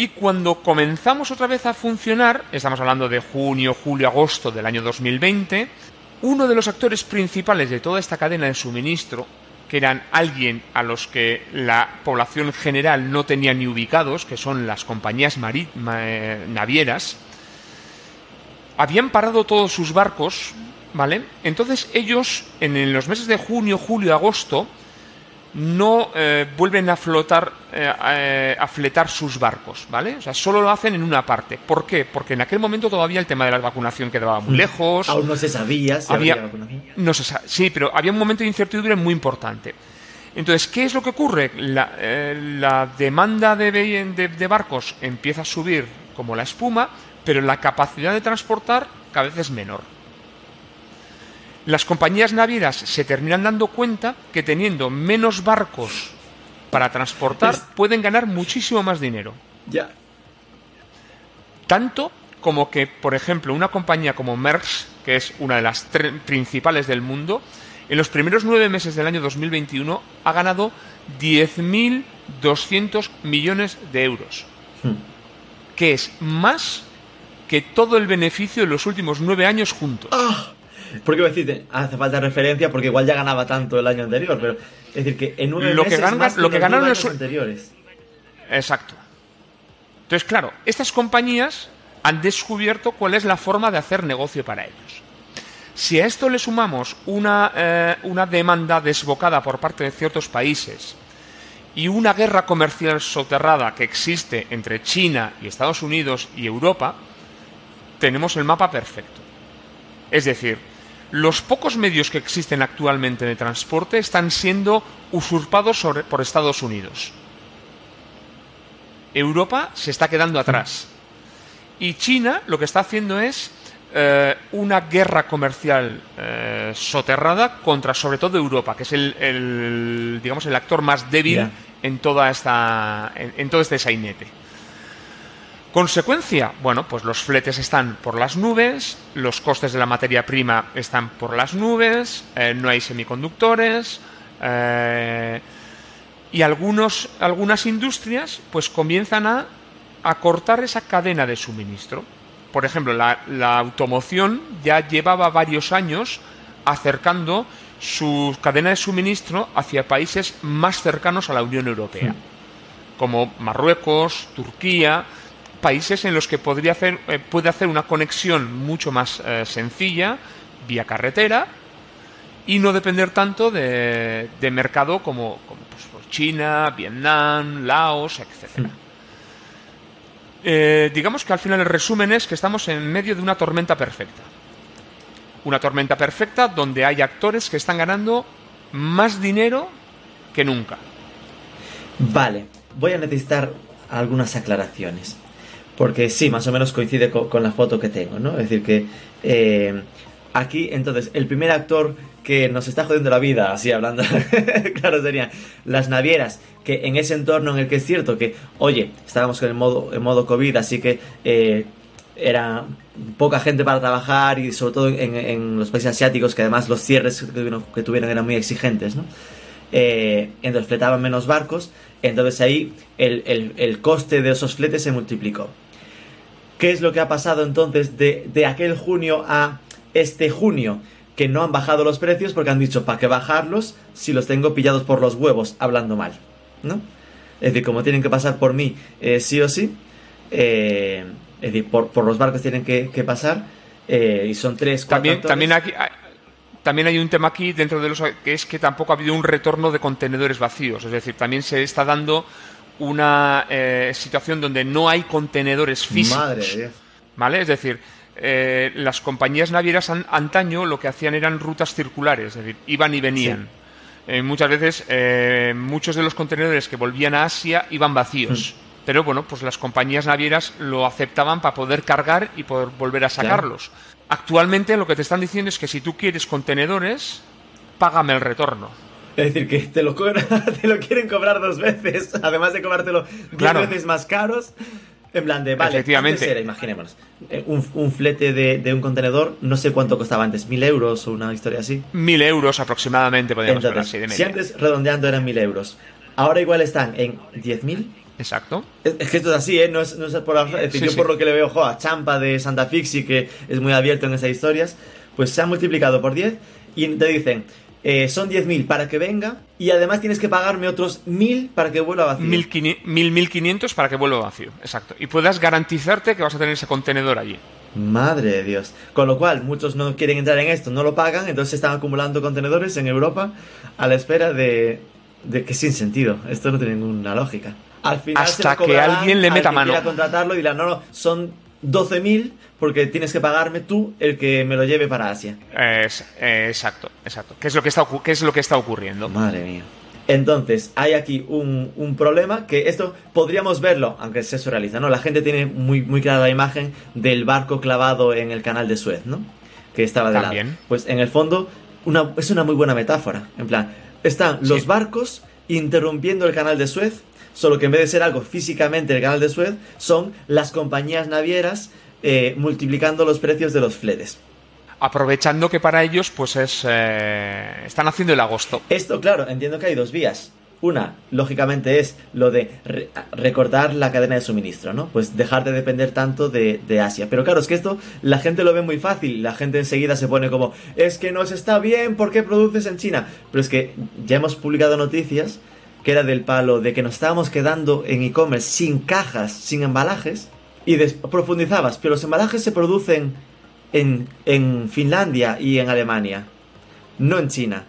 y cuando comenzamos otra vez a funcionar, estamos hablando de junio, julio, agosto del año 2020, uno de los actores principales de toda esta cadena de suministro, que eran alguien a los que la población general no tenía ni ubicados, que son las compañías eh, navieras, habían parado todos sus barcos, ¿vale? Entonces ellos, en los meses de junio, julio, agosto, no eh, vuelven a flotar, eh, a fletar sus barcos, ¿vale? O sea, solo lo hacen en una parte. ¿Por qué? Porque en aquel momento todavía el tema de la vacunación quedaba muy mm. lejos. Aún no se sabía si había, vacunación. No se sí, pero había un momento de incertidumbre muy importante. Entonces, ¿qué es lo que ocurre? La, eh, demanda de, de barcos empieza a subir como la espuma, pero la capacidad de transportar cada vez es menor las compañías navieras se terminan dando cuenta que teniendo menos barcos para transportar pueden ganar muchísimo más dinero. Ya. Tanto como que, por ejemplo, una compañía como Maersk, que es una de las principales del mundo, en los primeros nueve meses del año 2021 ha ganado 10.200 millones de euros, hmm. que es más que todo el beneficio de los últimos nueve años juntos. Ah. Porque decir, hace falta referencia porque igual ya ganaba tanto el año anterior, pero es decir que en nueve lo meses que más lo que ganaron los anteriores. Exacto. Entonces, claro, estas compañías han descubierto cuál es la forma de hacer negocio para ellos. Si a esto le sumamos una, eh, una demanda desbocada por parte de ciertos países y una guerra comercial soterrada que existe entre China y Estados Unidos y Europa, tenemos el mapa perfecto. Es decir, los pocos medios que existen actualmente de transporte están siendo usurpados por Estados Unidos. Europa se está quedando atrás. Y China lo que está haciendo es eh, una guerra comercial eh, soterrada contra sobre todo Europa, que es el, digamos el actor más débil en toda esta en todo este sainete. Consecuencia, bueno, pues los fletes están por las nubes, los costes de la materia prima están por las nubes, eh, no hay semiconductores eh, y algunos, algunas industrias pues comienzan a, cortar esa cadena de suministro. Por ejemplo, la, automoción ya llevaba varios años acercando su cadena de suministro hacia países más cercanos a la Unión Europea, como Marruecos, Turquía, países en los que podría hacer, eh, puede hacer una conexión mucho más eh, sencilla vía carretera y no depender tanto de, mercado como, pues, pues, China, Vietnam, Laos, etc. Eh, digamos que al final el resumen es que estamos en medio de una tormenta perfecta. Una tormenta perfecta donde hay actores que están ganando más dinero que nunca. Vale, voy a necesitar algunas aclaraciones porque sí, más o menos coincide con, la foto que tengo, ¿no? Es decir, que eh, aquí, entonces, el primer actor que nos está jodiendo la vida, así hablando, claro, serían las navieras, que en ese entorno en el que es cierto que, oye, estábamos en el modo, en modo COVID, así que eh, era poca gente para trabajar y sobre todo en, los países asiáticos, que además los cierres que tuvieron, eran muy exigentes, ¿no? Eh, entonces fletaban menos barcos, entonces ahí el, el coste de esos fletes se multiplicó. ¿Qué es lo que ha pasado entonces de, aquel junio a este junio? Que no han bajado los precios porque han dicho, ¿para qué bajarlos si los tengo pillados por los huevos hablando mal? ¿No? Es decir, como tienen que pasar por mí eh, sí o sí, eh, es decir, por, los barcos tienen que, pasar, eh, y son tres, cuatro También, también, aquí, también hay un tema aquí dentro de los que es que tampoco ha habido un retorno de contenedores vacíos, es decir, también se está dando una eh, situación donde no hay contenedores físicos. ¿Vale? Es decir, eh, las compañías navieras antaño lo que hacían eran rutas circulares, es decir, iban y venían. Eh, muchas veces muchos de los contenedores que volvían a Asia iban vacíos. Mm. Pero bueno, pues las compañías navieras lo aceptaban para poder cargar y poder volver a sacarlos. Actualmente lo que te están diciendo es que si tú quieres contenedores, págame el retorno. Es decir, que te lo, te lo quieren cobrar dos veces, además de cobrártelo diez veces más caros. En plan de, vale, Efectivamente. era, imaginémonos, eh, un, flete de, un contenedor, no sé cuánto costaba antes, mil euros o una historia así. Mil euros aproximadamente, podríamos así de Si antes redondeando eran mil euros, ahora igual están en diez mil. Exacto. Es, que esto es así, ¿eh? No es, por, es decir, yo por lo que le veo, jo, a Champa de Santa Fixi, que es muy abierto en esas historias, pues se ha multiplicado por 10 y te dicen, eh, son 10.000 para que venga y además tienes que pagarme otros 1.000 para que vuelva vacío. 1.500 para que vuelva vacío, exacto. Y puedas garantizarte que vas a tener ese contenedor allí. Madre de Dios. Con lo cual, muchos no quieren entrar en esto, no lo pagan, entonces están acumulando contenedores en Europa a la espera de, de que sin sentido. Esto no tiene ninguna lógica. Al final Hasta que alguien le meta mano. contratarlo y dirá, no, no, son 12.000 porque tienes que pagarme tú el que me lo lleve para Asia. exacto, exacto. ¿Qué es, lo que está, ¿Qué es lo que está ocurriendo? Madre mía. Entonces, hay aquí un, problema que esto podríamos verlo, aunque se surrealiza, ¿no? La gente tiene muy, muy clara la imagen del barco clavado en el canal de Suez, ¿no? Que estaba de lado. Pues en el fondo, una, es una muy buena metáfora. En plan, están los barcos interrumpiendo el canal de Suez, solo que en vez de ser algo físicamente el canal de Suez, son las compañías navieras eh, multiplicando los precios de los fletes aprovechando que para ellos pues es eh, están haciendo el agosto. Esto, claro, entiendo que hay dos vías. Una, lógicamente, es lo de recortar la cadena de suministro, ¿no? Pues dejar de depender tanto de, de, Asia. Pero claro, es que esto la gente lo ve muy fácil. La gente enseguida se pone como, es que nos está bien, ¿por qué produces en China? Pero es que ya hemos publicado noticias que era del palo de que nos estábamos quedando en e-commerce sin cajas, sin embalajes. Y profundizabas, pero los embalajes se producen en, Finlandia y en Alemania, no en China.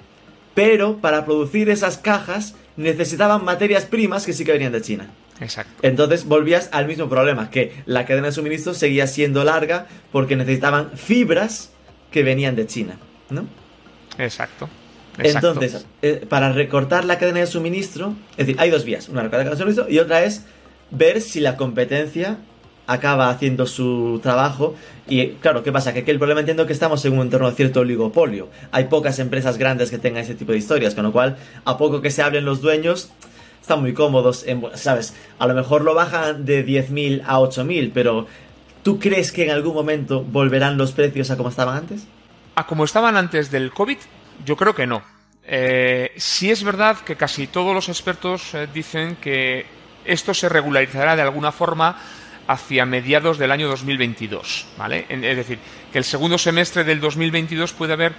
Pero para producir esas cajas necesitaban materias primas que sí que venían de China. Exacto. Entonces volvías al mismo problema, que la cadena de suministro seguía siendo larga porque necesitaban fibras que venían de China, ¿no? Exacto. Entonces, eh, para recortar la cadena de suministro, es decir, hay dos vías, una recortar la cadena de suministro y otra es ver si la competencia acaba haciendo su trabajo. Y claro, ¿qué pasa? Que aquí el problema entiendo que estamos en un entorno de cierto oligopolio. Hay pocas empresas grandes que tengan ese tipo de historias, con lo cual, a poco que se hablen los dueños, están muy cómodos. En, ¿Sabes? A lo mejor lo bajan de 10.000 a 8.000, pero ¿tú crees que en algún momento volverán los precios a como estaban antes? A como estaban antes del COVID, yo creo que no. Eh, sí es verdad que casi todos los expertos eh, dicen que esto se regularizará de alguna forma hacia mediados del año 2022, ¿vale? Es decir, que el segundo semestre del 2022 puede haber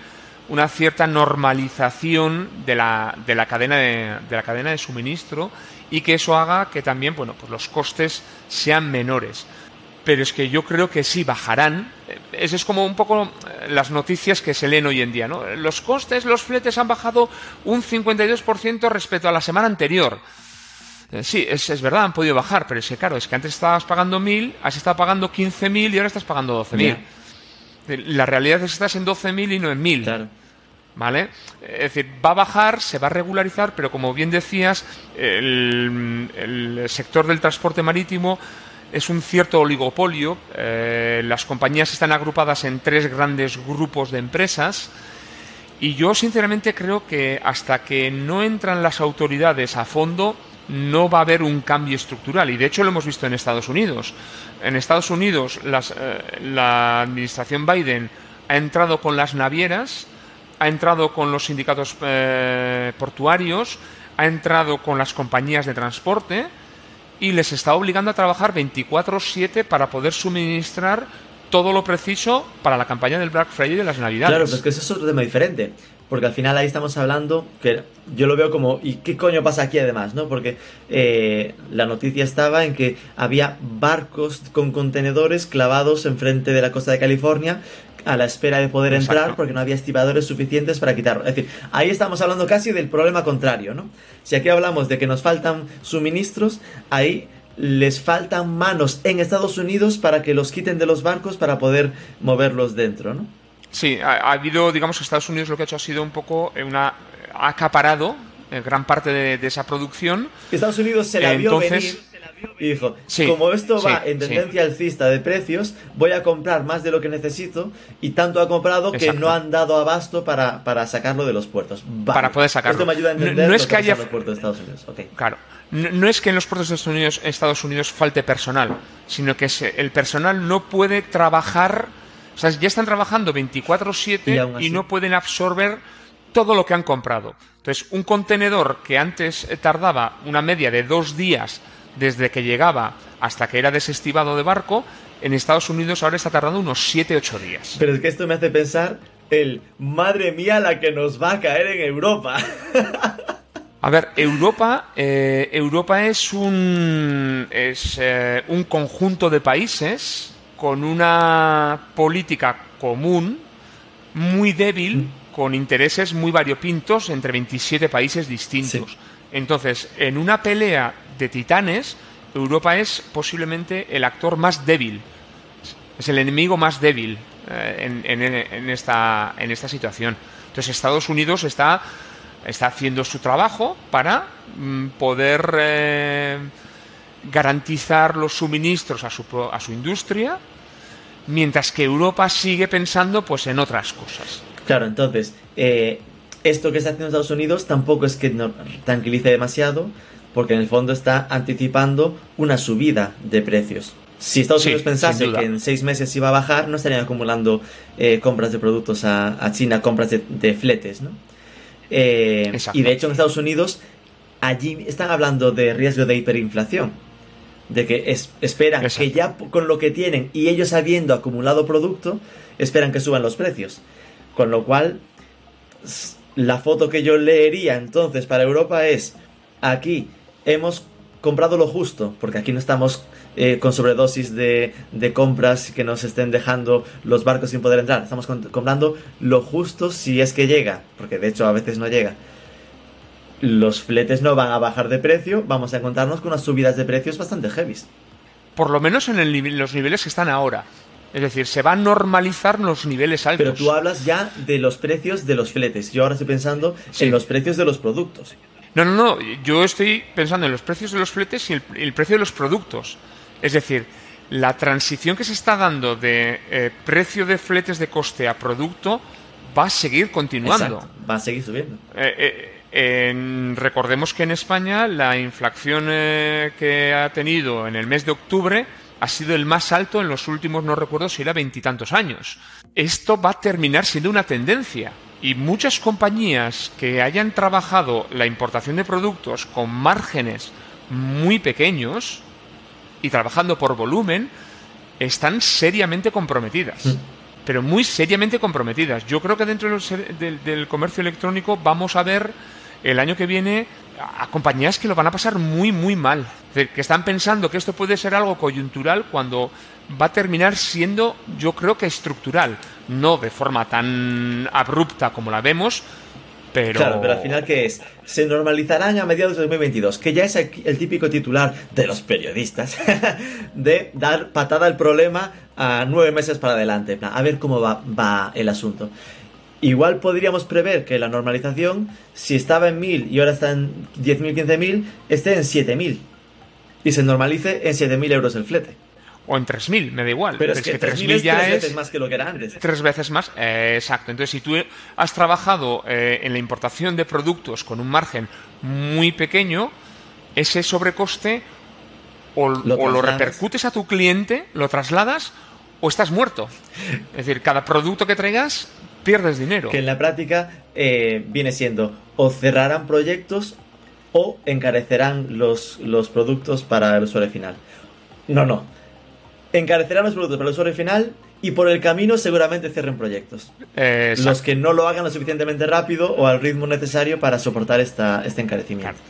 una cierta normalización de la, de la, cadena, de, la cadena de suministro y que eso haga que también bueno, pues los costes sean menores. Pero es que yo creo que sí bajarán. Eso es como un poco eh, las noticias que se leen hoy en día. ¿no? Los costes, los fletes han bajado un 52% respecto a la semana anterior. Eh, sí, es, verdad, han podido bajar, pero es que claro, es que antes estabas pagando 1.000, has estado pagando 15.000 y ahora estás pagando 12.000. Eh, la realidad es que estás en 12.000 y no en 1.000. Claro. ¿Vale? Es decir, va a bajar, se va a regularizar, pero como bien decías, el, sector del transporte marítimo es un cierto oligopolio. Eh, las compañías están agrupadas en tres grandes grupos de empresas. Y yo sinceramente creo que hasta que no entran las autoridades a fondo, no va a haber un cambio estructural. Y de hecho lo hemos visto en Estados Unidos. En Estados Unidos eh, la administración Biden ha entrado con las navieras, ha entrado con los sindicatos eh, portuarios, ha entrado con las compañías de transporte y les está obligando a trabajar 24/7 para poder suministrar todo lo preciso para la campaña del Black Friday de las Navidades. Claro, pues que eso es otro tema diferente porque al final ahí estamos hablando que yo lo veo como, ¿y qué coño pasa aquí además? ¿no? Porque eh, la noticia estaba en que había barcos con contenedores clavados enfrente de la costa de California a la espera de poder entrar porque no había estibadores suficientes para quitarlo. Es decir, ahí estamos hablando casi del problema contrario, ¿no? Si aquí hablamos de que nos faltan suministros, ahí les faltan manos en Estados Unidos para que los quiten de los barcos para poder moverlos dentro, ¿no? Sí, ha, habido, digamos que Estados Unidos lo que ha hecho ha sido un poco una ha acaparado eh, gran parte de, esa producción. Estados Unidos se la vio venir y dijo, como esto va en tendencia alcista de precios, voy a comprar más de lo que necesito y tanto ha comprado que no han dado abasto para, para sacarlo de los puertos. Para poder sacarlo. Esto me ayuda a entender no, es que haya... los puertos de Estados Unidos. Claro. No, es que en los puertos de Estados Unidos, Estados Unidos falte personal, sino que el personal no puede trabajar o sea, ya están trabajando 24/7 y, no pueden absorber todo lo que han comprado. Entonces, un contenedor que antes tardaba una media de dos días desde que llegaba hasta que era desestivado de barco, en Estados Unidos ahora está tardando unos 7-8 días. Pero es que esto me hace pensar el madre mía la que nos va a caer en Europa. A ver, Europa, eh, Europa es un es eh, un conjunto de países con una política común muy débil, mm. con intereses muy variopintos entre 27 países distintos. Entonces, en una pelea de titanes, Europa es posiblemente el actor más débil, es el enemigo más débil eh, en, esta, situación. Entonces, Estados Unidos está, está haciendo su trabajo para mm, poder eh, garantizar los suministros a su, a su industria, mientras que Europa sigue pensando pues en otras cosas. Claro, entonces, eh, esto que está haciendo Estados Unidos tampoco es que nos tranquilice demasiado, porque en el fondo está anticipando una subida de precios. Si Estados Unidos pensase que en seis meses iba a bajar, no estarían acumulando eh, compras de productos a, China, compras de, fletes, ¿no? Eh, y de hecho en Estados Unidos allí están hablando de riesgo de hiperinflación, de que esperan que ya con lo que tienen y ellos habiendo acumulado producto, esperan que suban los precios. Con lo cual, la foto que yo leería entonces para Europa es, aquí hemos comprado lo justo, porque aquí no estamos eh, con sobredosis de, compras que nos estén dejando los barcos sin poder entrar. Estamos comprando lo justo si es que llega, porque de hecho a veces no llega. Los fletes no van a bajar de precio, vamos a encontrarnos con unas subidas de precios bastante heavy. Por lo menos en el, los niveles que están ahora. Es decir, se van a normalizar los niveles altos. Pero tú hablas ya de los precios de los fletes. Yo ahora estoy pensando en los precios de los productos. No, no, no. Yo estoy pensando en los precios de los fletes y el, precio de los productos. Es decir, la transición que se está dando de eh, precio de fletes de coste a producto va a seguir continuando. va a seguir subiendo. Eh, eh, recordemos que en España la inflación que ha tenido en el mes de octubre ha sido el más alto en los últimos, no recuerdo si era veintitantos años. Esto va a terminar siendo una tendencia. Y muchas compañías que hayan trabajado la importación de productos con márgenes muy pequeños y trabajando por volumen, están seriamente comprometidas. Pero muy seriamente comprometidas. Yo creo que dentro del comercio electrónico vamos a ver el año que viene a compañías que lo van a pasar muy, muy mal. que están pensando que esto puede ser algo coyuntural cuando va a terminar siendo, yo creo que estructural. No de forma tan abrupta como la vemos, pero... Claro, pero al final, ¿qué es? Se normalizarán a mediados de 2022, que ya es el típico titular de los periodistas, de dar patada al problema a nueve meses para adelante. A ver cómo va, va el asunto. Igual podríamos prever que la normalización, si estaba en 1000 y ahora está en 10.000, 15.000, esté en 7.000. Y se normalice en 7.000 euros el flete. O en 3.000, me da igual. Pero es, que, 3.000 ya tres es veces más que lo que era antes. Tres veces más, eh, exacto. Entonces, si tú has trabajado eh, en la importación de productos con un margen muy pequeño, ese sobrecoste o lo repercutes a tu cliente, lo trasladas o estás muerto. Es decir, cada producto que traigas pierdes dinero. Que en la práctica eh, viene siendo o cerrarán proyectos o encarecerán los, los productos para el usuario final. No, no. Encarecerán los productos para el usuario final y por el camino seguramente cierren proyectos. los que no lo hagan lo suficientemente rápido o al ritmo necesario para soportar esta, este encarecimiento.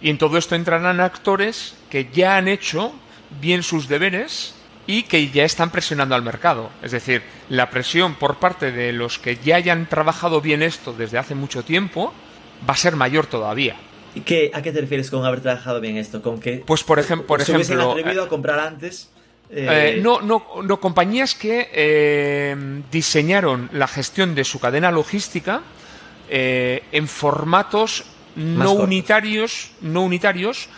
Y en todo esto entrarán actores que ya han hecho bien sus deberes y que ya están presionando al mercado. Es decir, la presión por parte de los que ya hayan trabajado bien esto desde hace mucho tiempo va a ser mayor todavía. ¿Y qué, a qué te refieres con haber trabajado bien esto? ¿Con que Pues por, ejemplo, por se ejemplo... atrevido a comprar antes? Eh, eh, no, no, no, compañías que eh, diseñaron la gestión de su cadena logística en formatos no unitarios, no unitarios,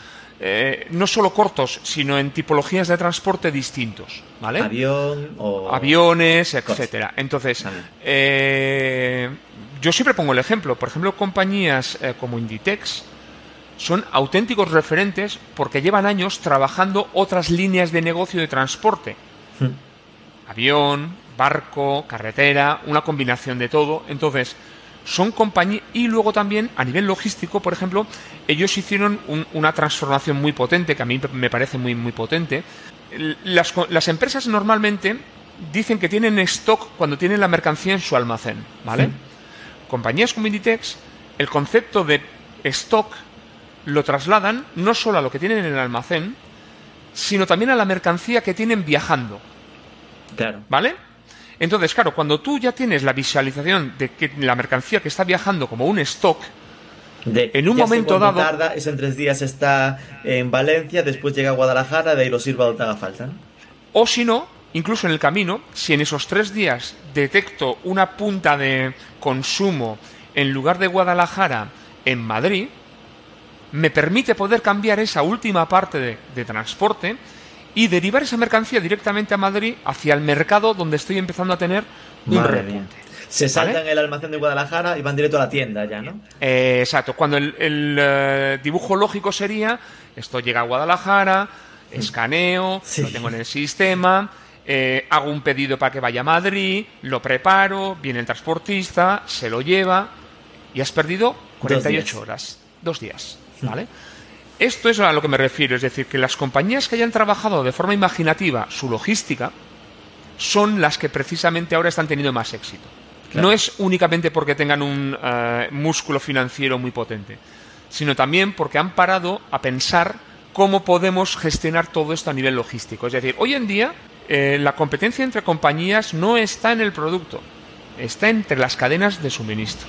eh, no solo cortos, sino en tipologías de transporte distintos, ¿vale? Avión o... Aviones, etcétera. Entonces, eh, yo siempre pongo el ejemplo. Por ejemplo, compañías eh, como Inditex son auténticos referentes porque llevan años trabajando otras líneas de negocio de transporte. Hmm. Avión, barco, carretera, una combinación de todo. Entonces, son compañías y luego también a nivel logístico, por ejemplo, ellos hicieron una transformación muy potente, que a mí me parece muy, muy potente. Las, las empresas normalmente dicen que tienen stock cuando tienen la mercancía en su almacén, ¿vale? Compañías como Inditex, el concepto de stock lo trasladan no solo a lo que tienen en el almacén, sino también a la mercancía que tienen viajando. Claro. ¿Vale? Entonces, claro, cuando tú ya tienes la visualización de que la mercancía que está viajando como un stock, De, En un momento dado- Tarda, es en tres días está en Valencia, después llega a Guadalajara, de ahí lo sirva donde haga falta. ¿no? o si no, incluso en el camino, si en esos tres días detecto una punta de consumo en lugar de Guadalajara en Madrid, me permite poder cambiar esa última parte de, de transporte y derivar esa mercancía directamente a Madrid hacia el mercado donde estoy empezando a tener un Madre repunte. mía. Se saltan ¿Vale? el almacén de Guadalajara y van directo a la tienda ya, ¿no? Eh, exacto, cuando el, el, eh, dibujo lógico sería, esto llega a Guadalajara, escaneo, Sí. lo tengo en el sistema, eh, hago un pedido para que vaya a Madrid, lo preparo, viene el transportista, se lo lleva y has perdido 48 días. horas, dos días, ¿vale? Esto es a lo que me refiero, es decir, que las compañías que hayan trabajado de forma imaginativa su logística son las que precisamente ahora están teniendo más éxito. Claro. No es únicamente porque tengan un eh, músculo financiero muy potente, sino también porque han parado a pensar cómo podemos gestionar todo esto a nivel logístico. Es decir, hoy en día eh, la competencia entre compañías no está en el producto, está entre las cadenas de suministro.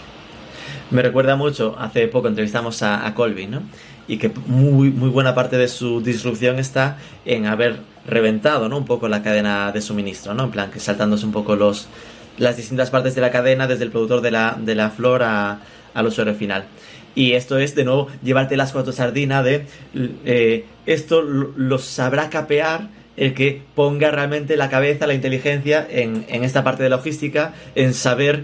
Me recuerda mucho, hace poco entrevistamos a, a Colby, ¿no? Y que muy, muy buena parte de su disrupción está en haber reventado, ¿no? Un poco la cadena de suministro, ¿no? En plan, que saltándose un poco los, las distintas partes de la cadena, desde el productor de la, de la flor a, al usuario final. Y esto es, de nuevo, llevarte las cuatro sardinas de... eh, esto lo, sabrá capear el que ponga realmente la cabeza, la inteligencia en, en esta parte de logística, en saber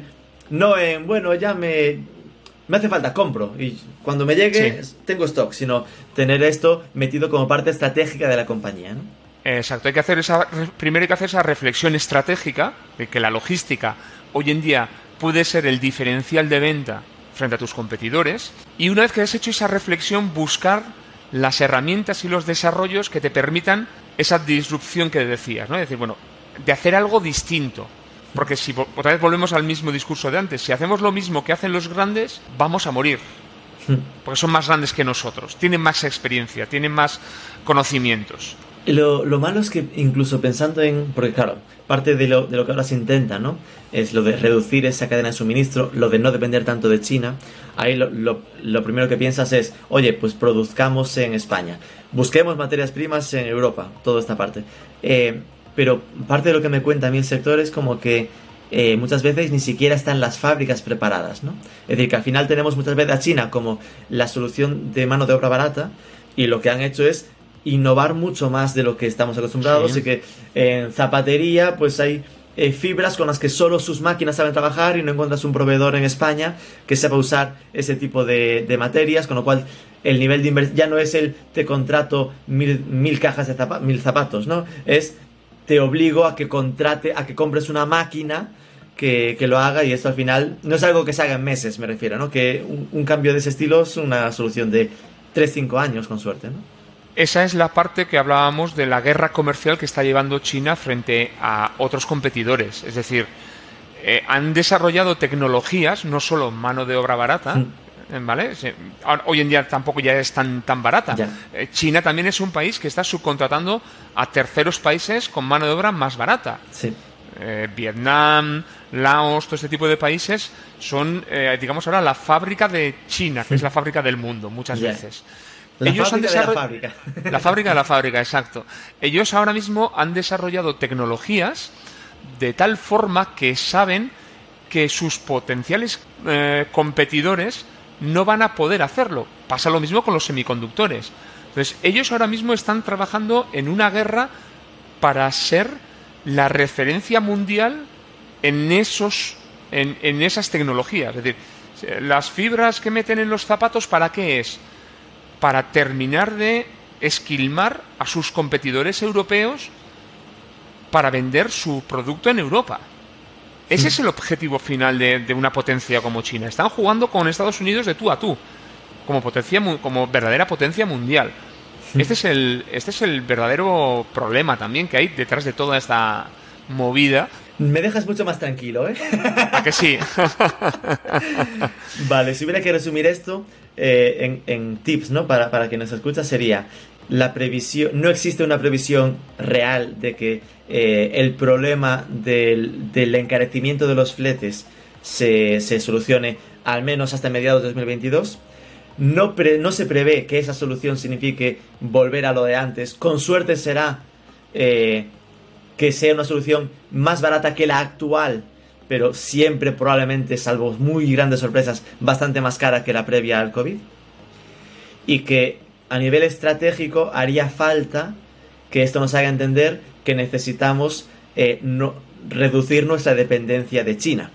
no en, bueno, ya me, me hace falta, compro. Y cuando me llegue, Sí. tengo stock, sino tener esto metido como parte estratégica de la compañía. ¿no? Exacto, hay que hacer esa, primero hay que hacer esa reflexión estratégica de que la logística hoy en día puede ser el diferencial de venta frente a tus competidores y una vez que has hecho esa reflexión buscar las herramientas y los desarrollos que te permitan esa disrupción que decías, ¿no? Es decir, bueno, de hacer algo distinto. Porque si otra vez volvemos al mismo discurso de antes, si hacemos lo mismo que hacen los grandes, vamos a morir porque son más grandes que nosotros, tienen más experiencia, tienen más conocimientos. Lo, lo malo es que incluso pensando en, porque claro, parte de lo, de lo que ahora se intenta, ¿no? Es lo de reducir esa cadena de suministro, lo de no depender tanto de China. Ahí lo, lo, lo primero que piensas es, oye, pues produzcamos en España, busquemos materias primas en Europa, toda esta parte. Eh, pero parte de lo que me cuenta a mí el sector es como que eh, muchas veces ni siquiera están las fábricas preparadas, ¿no? Es decir, que al final tenemos muchas veces a China como la solución de mano de obra barata y lo que han hecho es innovar mucho más de lo que estamos acostumbrados Sí. y que en zapatería pues hay eh, fibras con las que solo sus máquinas saben trabajar y no encuentras un proveedor en España que sepa usar ese tipo de, de materias, con lo cual el nivel de inversión ya no es el te contrato mil, mil cajas de zapa- mil zapatos, ¿no? Es te obligo a que contrate, a que compres una máquina que, que lo haga y esto al final no es algo que se haga en meses, me refiero, ¿no? Que un, un cambio de ese estilo es una solución de 3-5 años con suerte, ¿no? Esa es la parte que hablábamos de la guerra comercial que está llevando China frente a otros competidores. Es decir, eh, han desarrollado tecnologías, no solo mano de obra barata, Mm. ¿Vale? Se- ahora- Hoy en día tampoco ya es tan, tan barata. Ya. Eh, China también es un país que está subcontratando a terceros países con mano de obra más barata. Sí. Eh, Vietnam, Laos, todo este tipo de países son, eh, digamos ahora, la fábrica de China, que es la fábrica del mundo muchas veces. La Ellos han fábrica de la desarroll- fábrica. la fábrica de la fábrica, exacto. Ellos ahora mismo han desarrollado tecnologías de tal forma que saben que sus potenciales eh, competidores no van a poder hacerlo. Pasa lo mismo con los semiconductores. Entonces, ellos ahora mismo están trabajando en una guerra para ser la referencia mundial en esos en, en esas tecnologías. Es decir, las fibras que meten en los zapatos, ¿para qué es? para terminar de esquilmar a sus competidores europeos para vender su producto en Europa. Ese es el objetivo final de, de una potencia como China. Están jugando con Estados Unidos de tú a tú, como, potencia, como verdadera potencia mundial. Este es, el, este es el verdadero problema también que hay detrás de toda esta movida. Me dejas mucho más tranquilo, ¿eh? ¿A que sí? vale, si hubiera que resumir esto eh, en, tips, ¿no? Para, para quien nos escucha, sería la previsión, no existe una previsión real de que eh, el problema del, del, encarecimiento de los fletes se, se, solucione al menos hasta mediados de 2022. No, no se prevé que esa solución signifique volver a lo de antes. Con suerte será eh, que sea una solución más barata que la actual, pero siempre probablemente, salvo muy grandes sorpresas, bastante más cara que la previa al COVID. Y que a nivel estratégico haría falta que esto nos haga entender que necesitamos eh, reducir nuestra dependencia de China.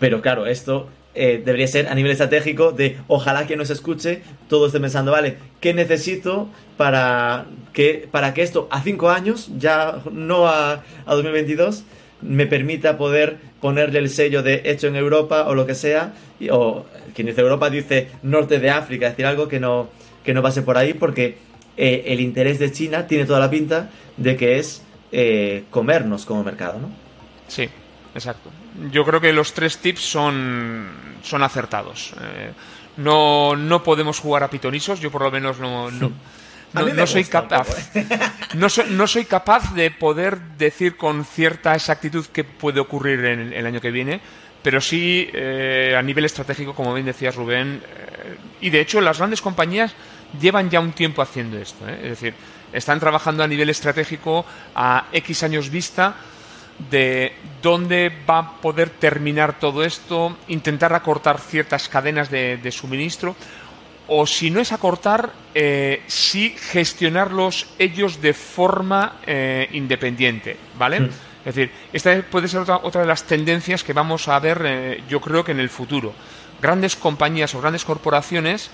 Pero claro, esto eh, debería ser a nivel estratégico de ojalá que nos escuche, todo esté pensando, vale, ¿qué necesito para que, para que esto a cinco años, ya no a, a 2022, me permita poder ponerle el sello de hecho en Europa o lo que sea, o quien dice Europa dice norte de África, es decir, algo que no, que no pase por ahí porque eh, el interés de China tiene toda la pinta de que es eh, comernos como mercado, ¿no? Sí, exacto. Yo creo que los tres tips son, son acertados. Eh, no, no podemos jugar a pitonisos, yo por lo menos no, no, no, soy capaz. no, soy, no soy capaz de poder decir con cierta exactitud qué puede ocurrir en el año que viene, pero sí a nivel estratégico, como bien decías Rubén, y de hecho las grandes compañías llevan ya un tiempo haciendo esto. ¿eh? Es decir, están trabajando a nivel estratégico a X años vista de dónde va a poder terminar todo esto, intentar acortar ciertas cadenas de, suministro, o si no es acortar, eh, sí gestionarlos ellos de forma eh, independiente, ¿vale? Hmm. Es decir, esta puede ser otra, otra, de las tendencias que vamos a ver, yo creo que en el futuro. Grandes compañías o grandes corporaciones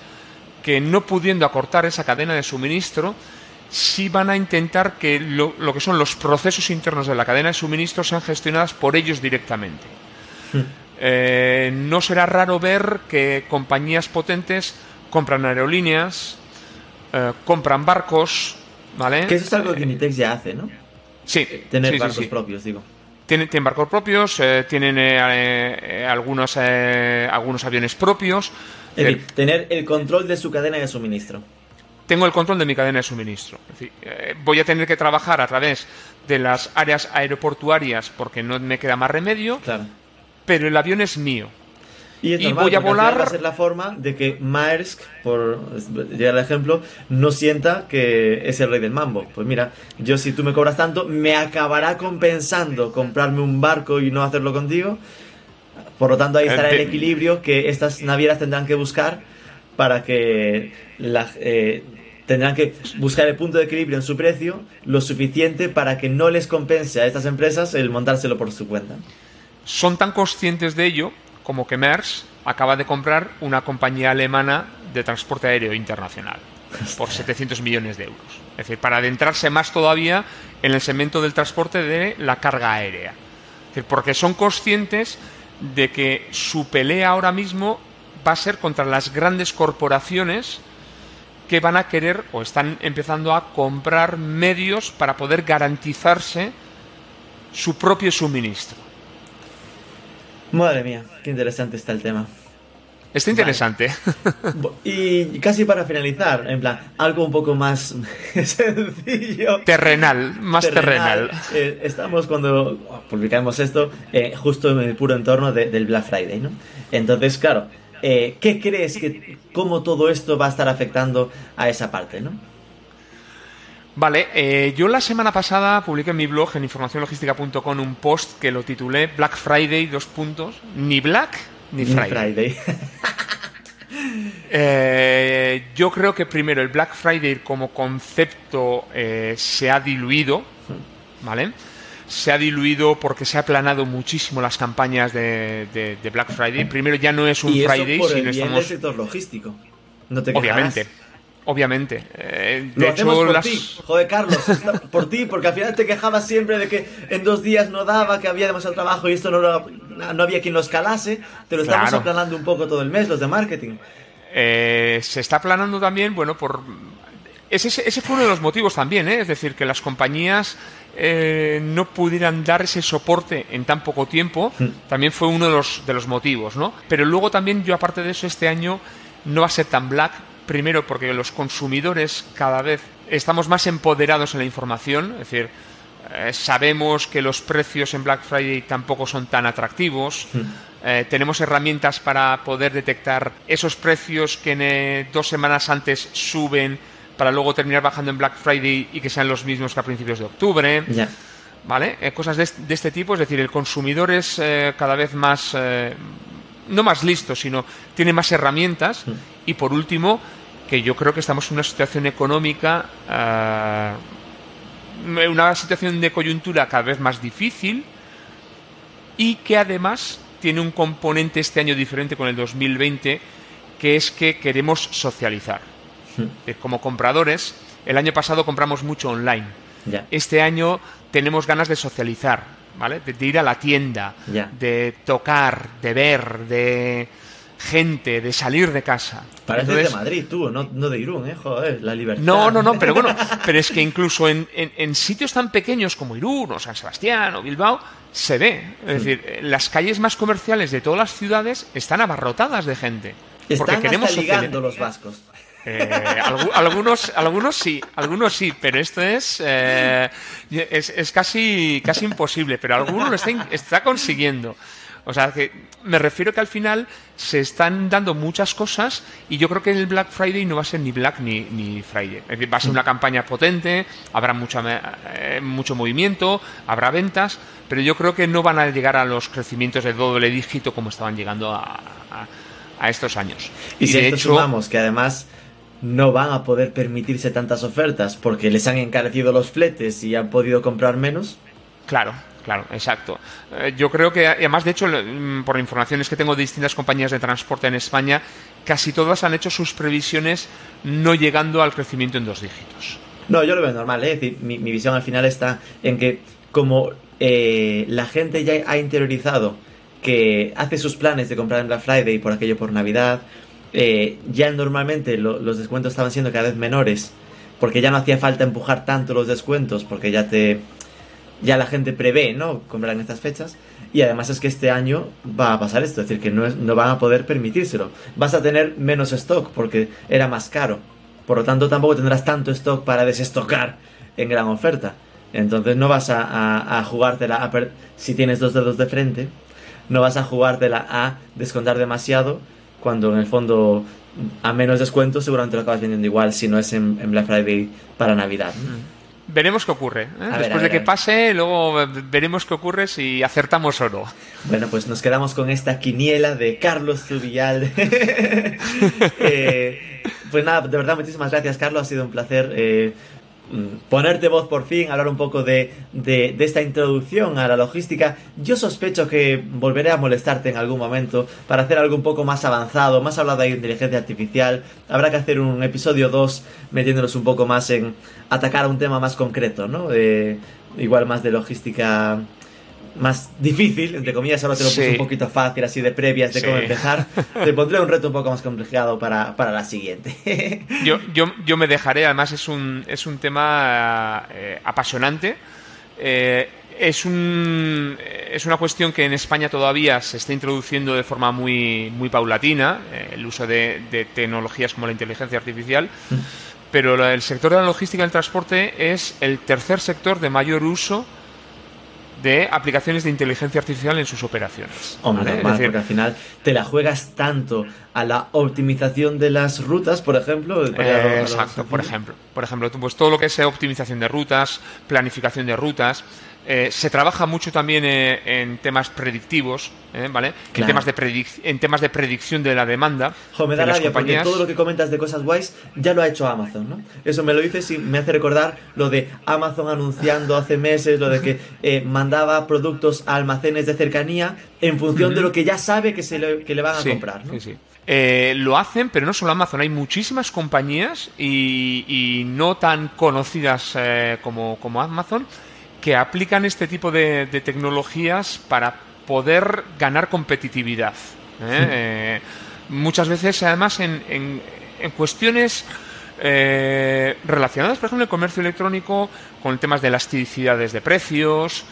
que no pudiendo acortar esa cadena de suministro, sí van a intentar que lo, que son los procesos internos de la cadena de suministro sean gestionados por ellos directamente. Hmm. Eh, no será raro ver que compañías potentes compran aerolíneas, eh, compran barcos, ¿vale? Que eso es algo que Nitex ya hace, ¿no? Sí. Tener barcos propios, digo. Tienen, barcos propios, eh, tienen algunos, algunos aviones propios. Es decir, tener el control de su cadena de suministro. Tengo el control de mi cadena de suministro. Eh, voy a tener que trabajar a través de las áreas aeroportuariar porque no me queda más remedio. Claro. Pero el avión es mío. Y, voy a volar. Va a ser la forma de que Maersk, por llegar al ejemplo, no sienta que es el rey del mambo. Pues mira, yo si tú me cobras tanto, me acabará compensando comprarme un barco y no hacerlo contigo. Por lo tanto, ahí estará el equilibrio que estas navieras tendrán que buscar para que eh, tendrán que buscar el punto de equilibrio en su precio lo suficiente para que no les compense a estas empresas el montárselo por su cuenta. Son tan conscientes de ello como que Maersk acaba de comprar una compañía alemana de transporte aéreo internacional por 700 millones de euros. Es decir, para adentrarse más todavía en el segmento del transporte de la carga aérea. porque son conscientes de que su pelea ahora mismo va a ser contra las grandes corporaciones que van a querer o están empezando a comprar medios para poder garantizarse su propio suministro. Madre mía, qué interesante está el tema. Está interesante. Y casi para finalizar, en plan, algo un poco más sencillo. Terrenal, más terrenal. Eh, estamos cuando publicamos esto eh, justo en el puro entorno del Black Friday, ¿no? Entonces, claro, eh, ¿qué crees que cómo todo esto va a estar afectando a esa parte, no? Vale, yo la semana pasada publiqué en mi blog en informacionlogística.com un post que lo titulé Black Friday, dos puntos, ni Black ni Friday. Eh, yo creo que primero el Black Friday como concepto eh, se ha diluido, ¿vale? Se ha diluido porque se ha aplanado muchísimo las campañas de, Black Friday. Primero ya no es un Friday, sino estamos... sector logístico. No te Obviamente. Obviamente. Eh, de hecho, por ti. Joder, Carlos, por ti, porque al final te quejabas siempre de que en dos días no daba, que había demasiado trabajo y esto no, no había quien lo escalase. Te lo estamos aplanando un poco todo el mes, los de marketing. Eh, se está aplanando también, bueno, por ese, ese fue uno de los motivos también, ¿eh? es decir, que las compañías eh, no pudieran dar ese soporte en tan poco tiempo, hmm. también fue uno de los, de los motivos, ¿no? Pero luego también yo, aparte de eso, este año no va a ser tan black, primero porque los consumidores cada vez estamos más empoderados en la información, es decir, eh, sabemos que los precios en Black Friday tampoco son tan atractivos. Eh, tenemos herramientas para poder detectar esos precios que en, dos semanas antes suben para luego terminar bajando en Black Friday y que sean los mismos que a principios de octubre. ¿Vale? Eh, cosas de, este tipo, es decir, el consumidor es cada vez más, no más listo, sino tiene más herramientas. Hmm. Y por último, que yo creo que estamos en una situación económica una situación de coyuntura cada vez más difícil y que además tiene un componente este año diferente con el 2020, que es que queremos socializar. Hmm. Como compradores, el año pasado compramos mucho online. Este año tenemos ganas de socializar, ¿vale? De, ir a la tienda, de tocar, de ver, de gente, de salir de casa. Pareces de Madrid, tú, no, de Irún, ¿eh? Joder, la libertad. No, no, no, pero bueno, pero es que incluso en, sitios tan pequeños como Irún o San Sebastián o Bilbao, se ve. Es decir, las calles más comerciales de todas las ciudades están abarrotadas de gente. Están porque queremos ligando los vascos. Eh, algunos, algunos sí, algunos sí, pero esto es, eh, es, casi, casi imposible, pero algunos lo está, está consiguiendo. O sea, que me refiero que al final se están dando muchas cosas y yo creo que el Black Friday no va a ser ni Black ni, ni Friday. Es va a ser una campaña potente, habrá mucha, eh, mucho movimiento, habrá ventas, pero yo creo que no van a llegar a los crecimientos de doble dígito como estaban llegando a, estos años. Y, si de hecho, sumamos que además no van a poder permitirse tantas ofertas porque les han encarecido los fletes y han podido comprar menos. Claro, Claro, exacto. Eh, yo creo que, además, de hecho, mm, por informaciones que tengo de distintas compañías de transporte en España, casi todas han hecho sus previsiones no llegando al crecimiento en dos dígitos. No, yo lo veo normal, ¿eh? es decir, mi, visión al final está en que como eh, la gente ya ha interiorizado que hace sus planes de comprar en Black Friday por aquello por Navidad, eh, ya normalmente los descuentos estaban siendo cada vez menores, porque ya no hacía falta empujar tanto los descuentos, porque ya te ya la gente prevé, ¿no? Comprar en estas fechas. Y además es que este año va a pasar esto, es decir, que no, no van a poder permitírselo. Vas a tener menos stock porque era más caro. Por lo tanto, tampoco tendrás tanto stock para desestocar en gran oferta. Entonces no vas a, a, jugártela a si tienes dos dedos de frente, no vas a jugártela a descontar demasiado cuando en el fondo a menos descuento seguramente lo acabas vendiendo igual si no es en, Black Friday para Navidad. Mm veremos qué ocurre. ¿eh? Después de que pase, luego veremos qué ocurre si acertamos o no. Bueno, pues nos quedamos con esta quiniela de Carlos Zubial. Eh, pues nada, de verdad, muchísimas gracias, Carlos. Ha sido un placer eh, ponerte voz por fin, hablar un poco de, de, esta introducción a la logística. Yo sospecho que volveré a molestarte en algún momento para hacer algo un poco más avanzado, más hablado de inteligencia artificial. Habrá que hacer un episodio 2 metiéndonos un poco más en atacar a un tema más concreto, ¿no? igual más de logística más difícil, entre comillas, solo te lo puse un poquito fácil, así de previas de cómo empezar. Te pondré un reto un poco más complicado para, la siguiente. yo, yo, yo me dejaré, además es un, es un tema eh, apasionante. Eh, es, un, es una cuestión que en España todavía se está introduciendo de forma muy, muy paulatina, eh, el uso de, de, tecnologías como la inteligencia artificial, mm. pero el sector de la logística y el transporte es el tercer sector de mayor uso de aplicaciones de inteligencia artificial en sus operaciones. Hombre, porque al final te la juegas tanto a la optimización de las rutas, por ejemplo. Eh, exacto, por ejemplo. Por ejemplo, pues todo lo que es optimización de rutas, planificación de rutas, eh, se trabaja mucho también eh, en temas predictivos, eh, ¿vale? En, temas de en temas de predicción de la demanda. Jo, me da rabia porque todo lo que comentas de cosas guays ya lo ha hecho Amazon, ¿no? Eso me lo dices y me hace recordar lo de Amazon anunciando hace meses, lo de que mandaba productos a almacenes de cercanía en función de lo que ya sabe que, se le, que le van a comprar, ¿no? Sí, sí. lo hacen, pero no solo Amazon, hay muchísimas compañías y, no tan conocidas como, como Amazon que aplican este tipo de, tecnologías para poder ganar competitividad. ¿eh? Eh, muchas veces, además, en, cuestiones eh, relacionadas, por ejemplo, el comercio electrónico con temas de elasticidades de precios,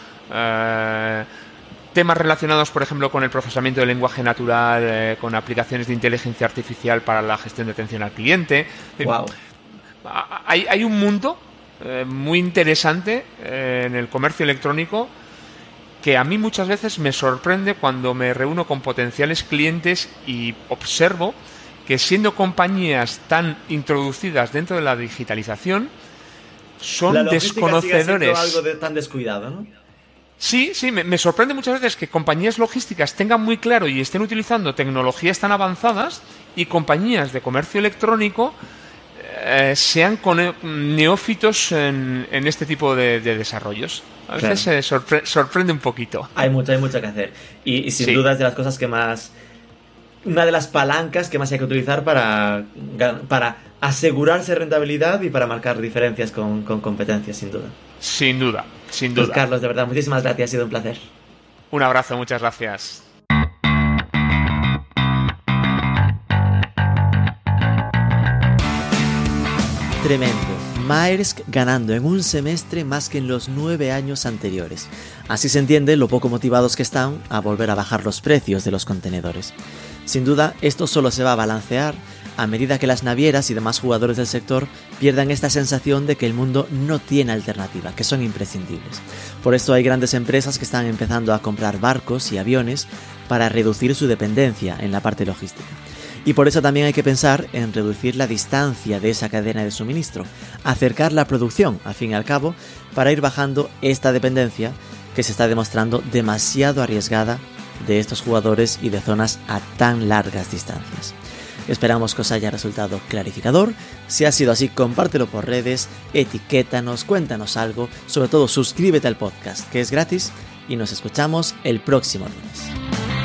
temas relacionados, por ejemplo, con el procesamiento del lenguaje natural, con aplicaciones de inteligencia artificial para la gestión de atención al cliente. Wow. Hay, hay un mundo muy interesante en el comercio electrónico que a mí muchas veces me sorprende cuando me reúno con potenciales clientes y observo que siendo compañías tan introducidas dentro de la digitalización, son la desconocedores. algo de, tan descuidado, ¿no? Sí, sí, me, sorprende muchas veces que compañías logísticas tengan muy claro y estén utilizando tecnologías tan avanzadas y compañías de comercio electrónico eh, sean neófitos en, este tipo de, desarrollos. A veces se sorprende un poquito. Hay mucho, hay mucho que hacer. Y, sin duda es de las cosas que más... Una de las palancas que más hay que utilizar para, para asegurarse rentabilidad y para marcar diferencias con, con competencias, sin duda. Sin duda, sin pues, duda. Carlos, de verdad, muchísimas gracias, ha sido un placer. Un abrazo, muchas gracias. Tremendo. Maersk ganando en un semestre más que en los nueve años anteriores. Así se entiende lo poco motivados que están a volver a bajar los precios de los contenedores. Sin duda, esto solo se va a balancear a medida que las navieras y demás jugadores del sector pierdan esta sensación de que el mundo no tiene alternativa, que son imprescindibles. Por esto hay grandes empresas que están empezando a comprar barcos y aviones para reducir su dependencia en la parte logística. Y por eso también hay que pensar en reducir la distancia de esa cadena de suministro, acercar la producción, al fin y al cabo, para ir bajando esta dependencia que se está demostrando demasiado arriesgada de estos jugadores y de zonas a tan largas distancias. Esperamos que os haya resultado clarificador. Si ha sido así, compártelo por redes, etiquétanos, cuéntanos algo, sobre todo suscríbete al podcast, que es gratis, y nos escuchamos el próximo lunes.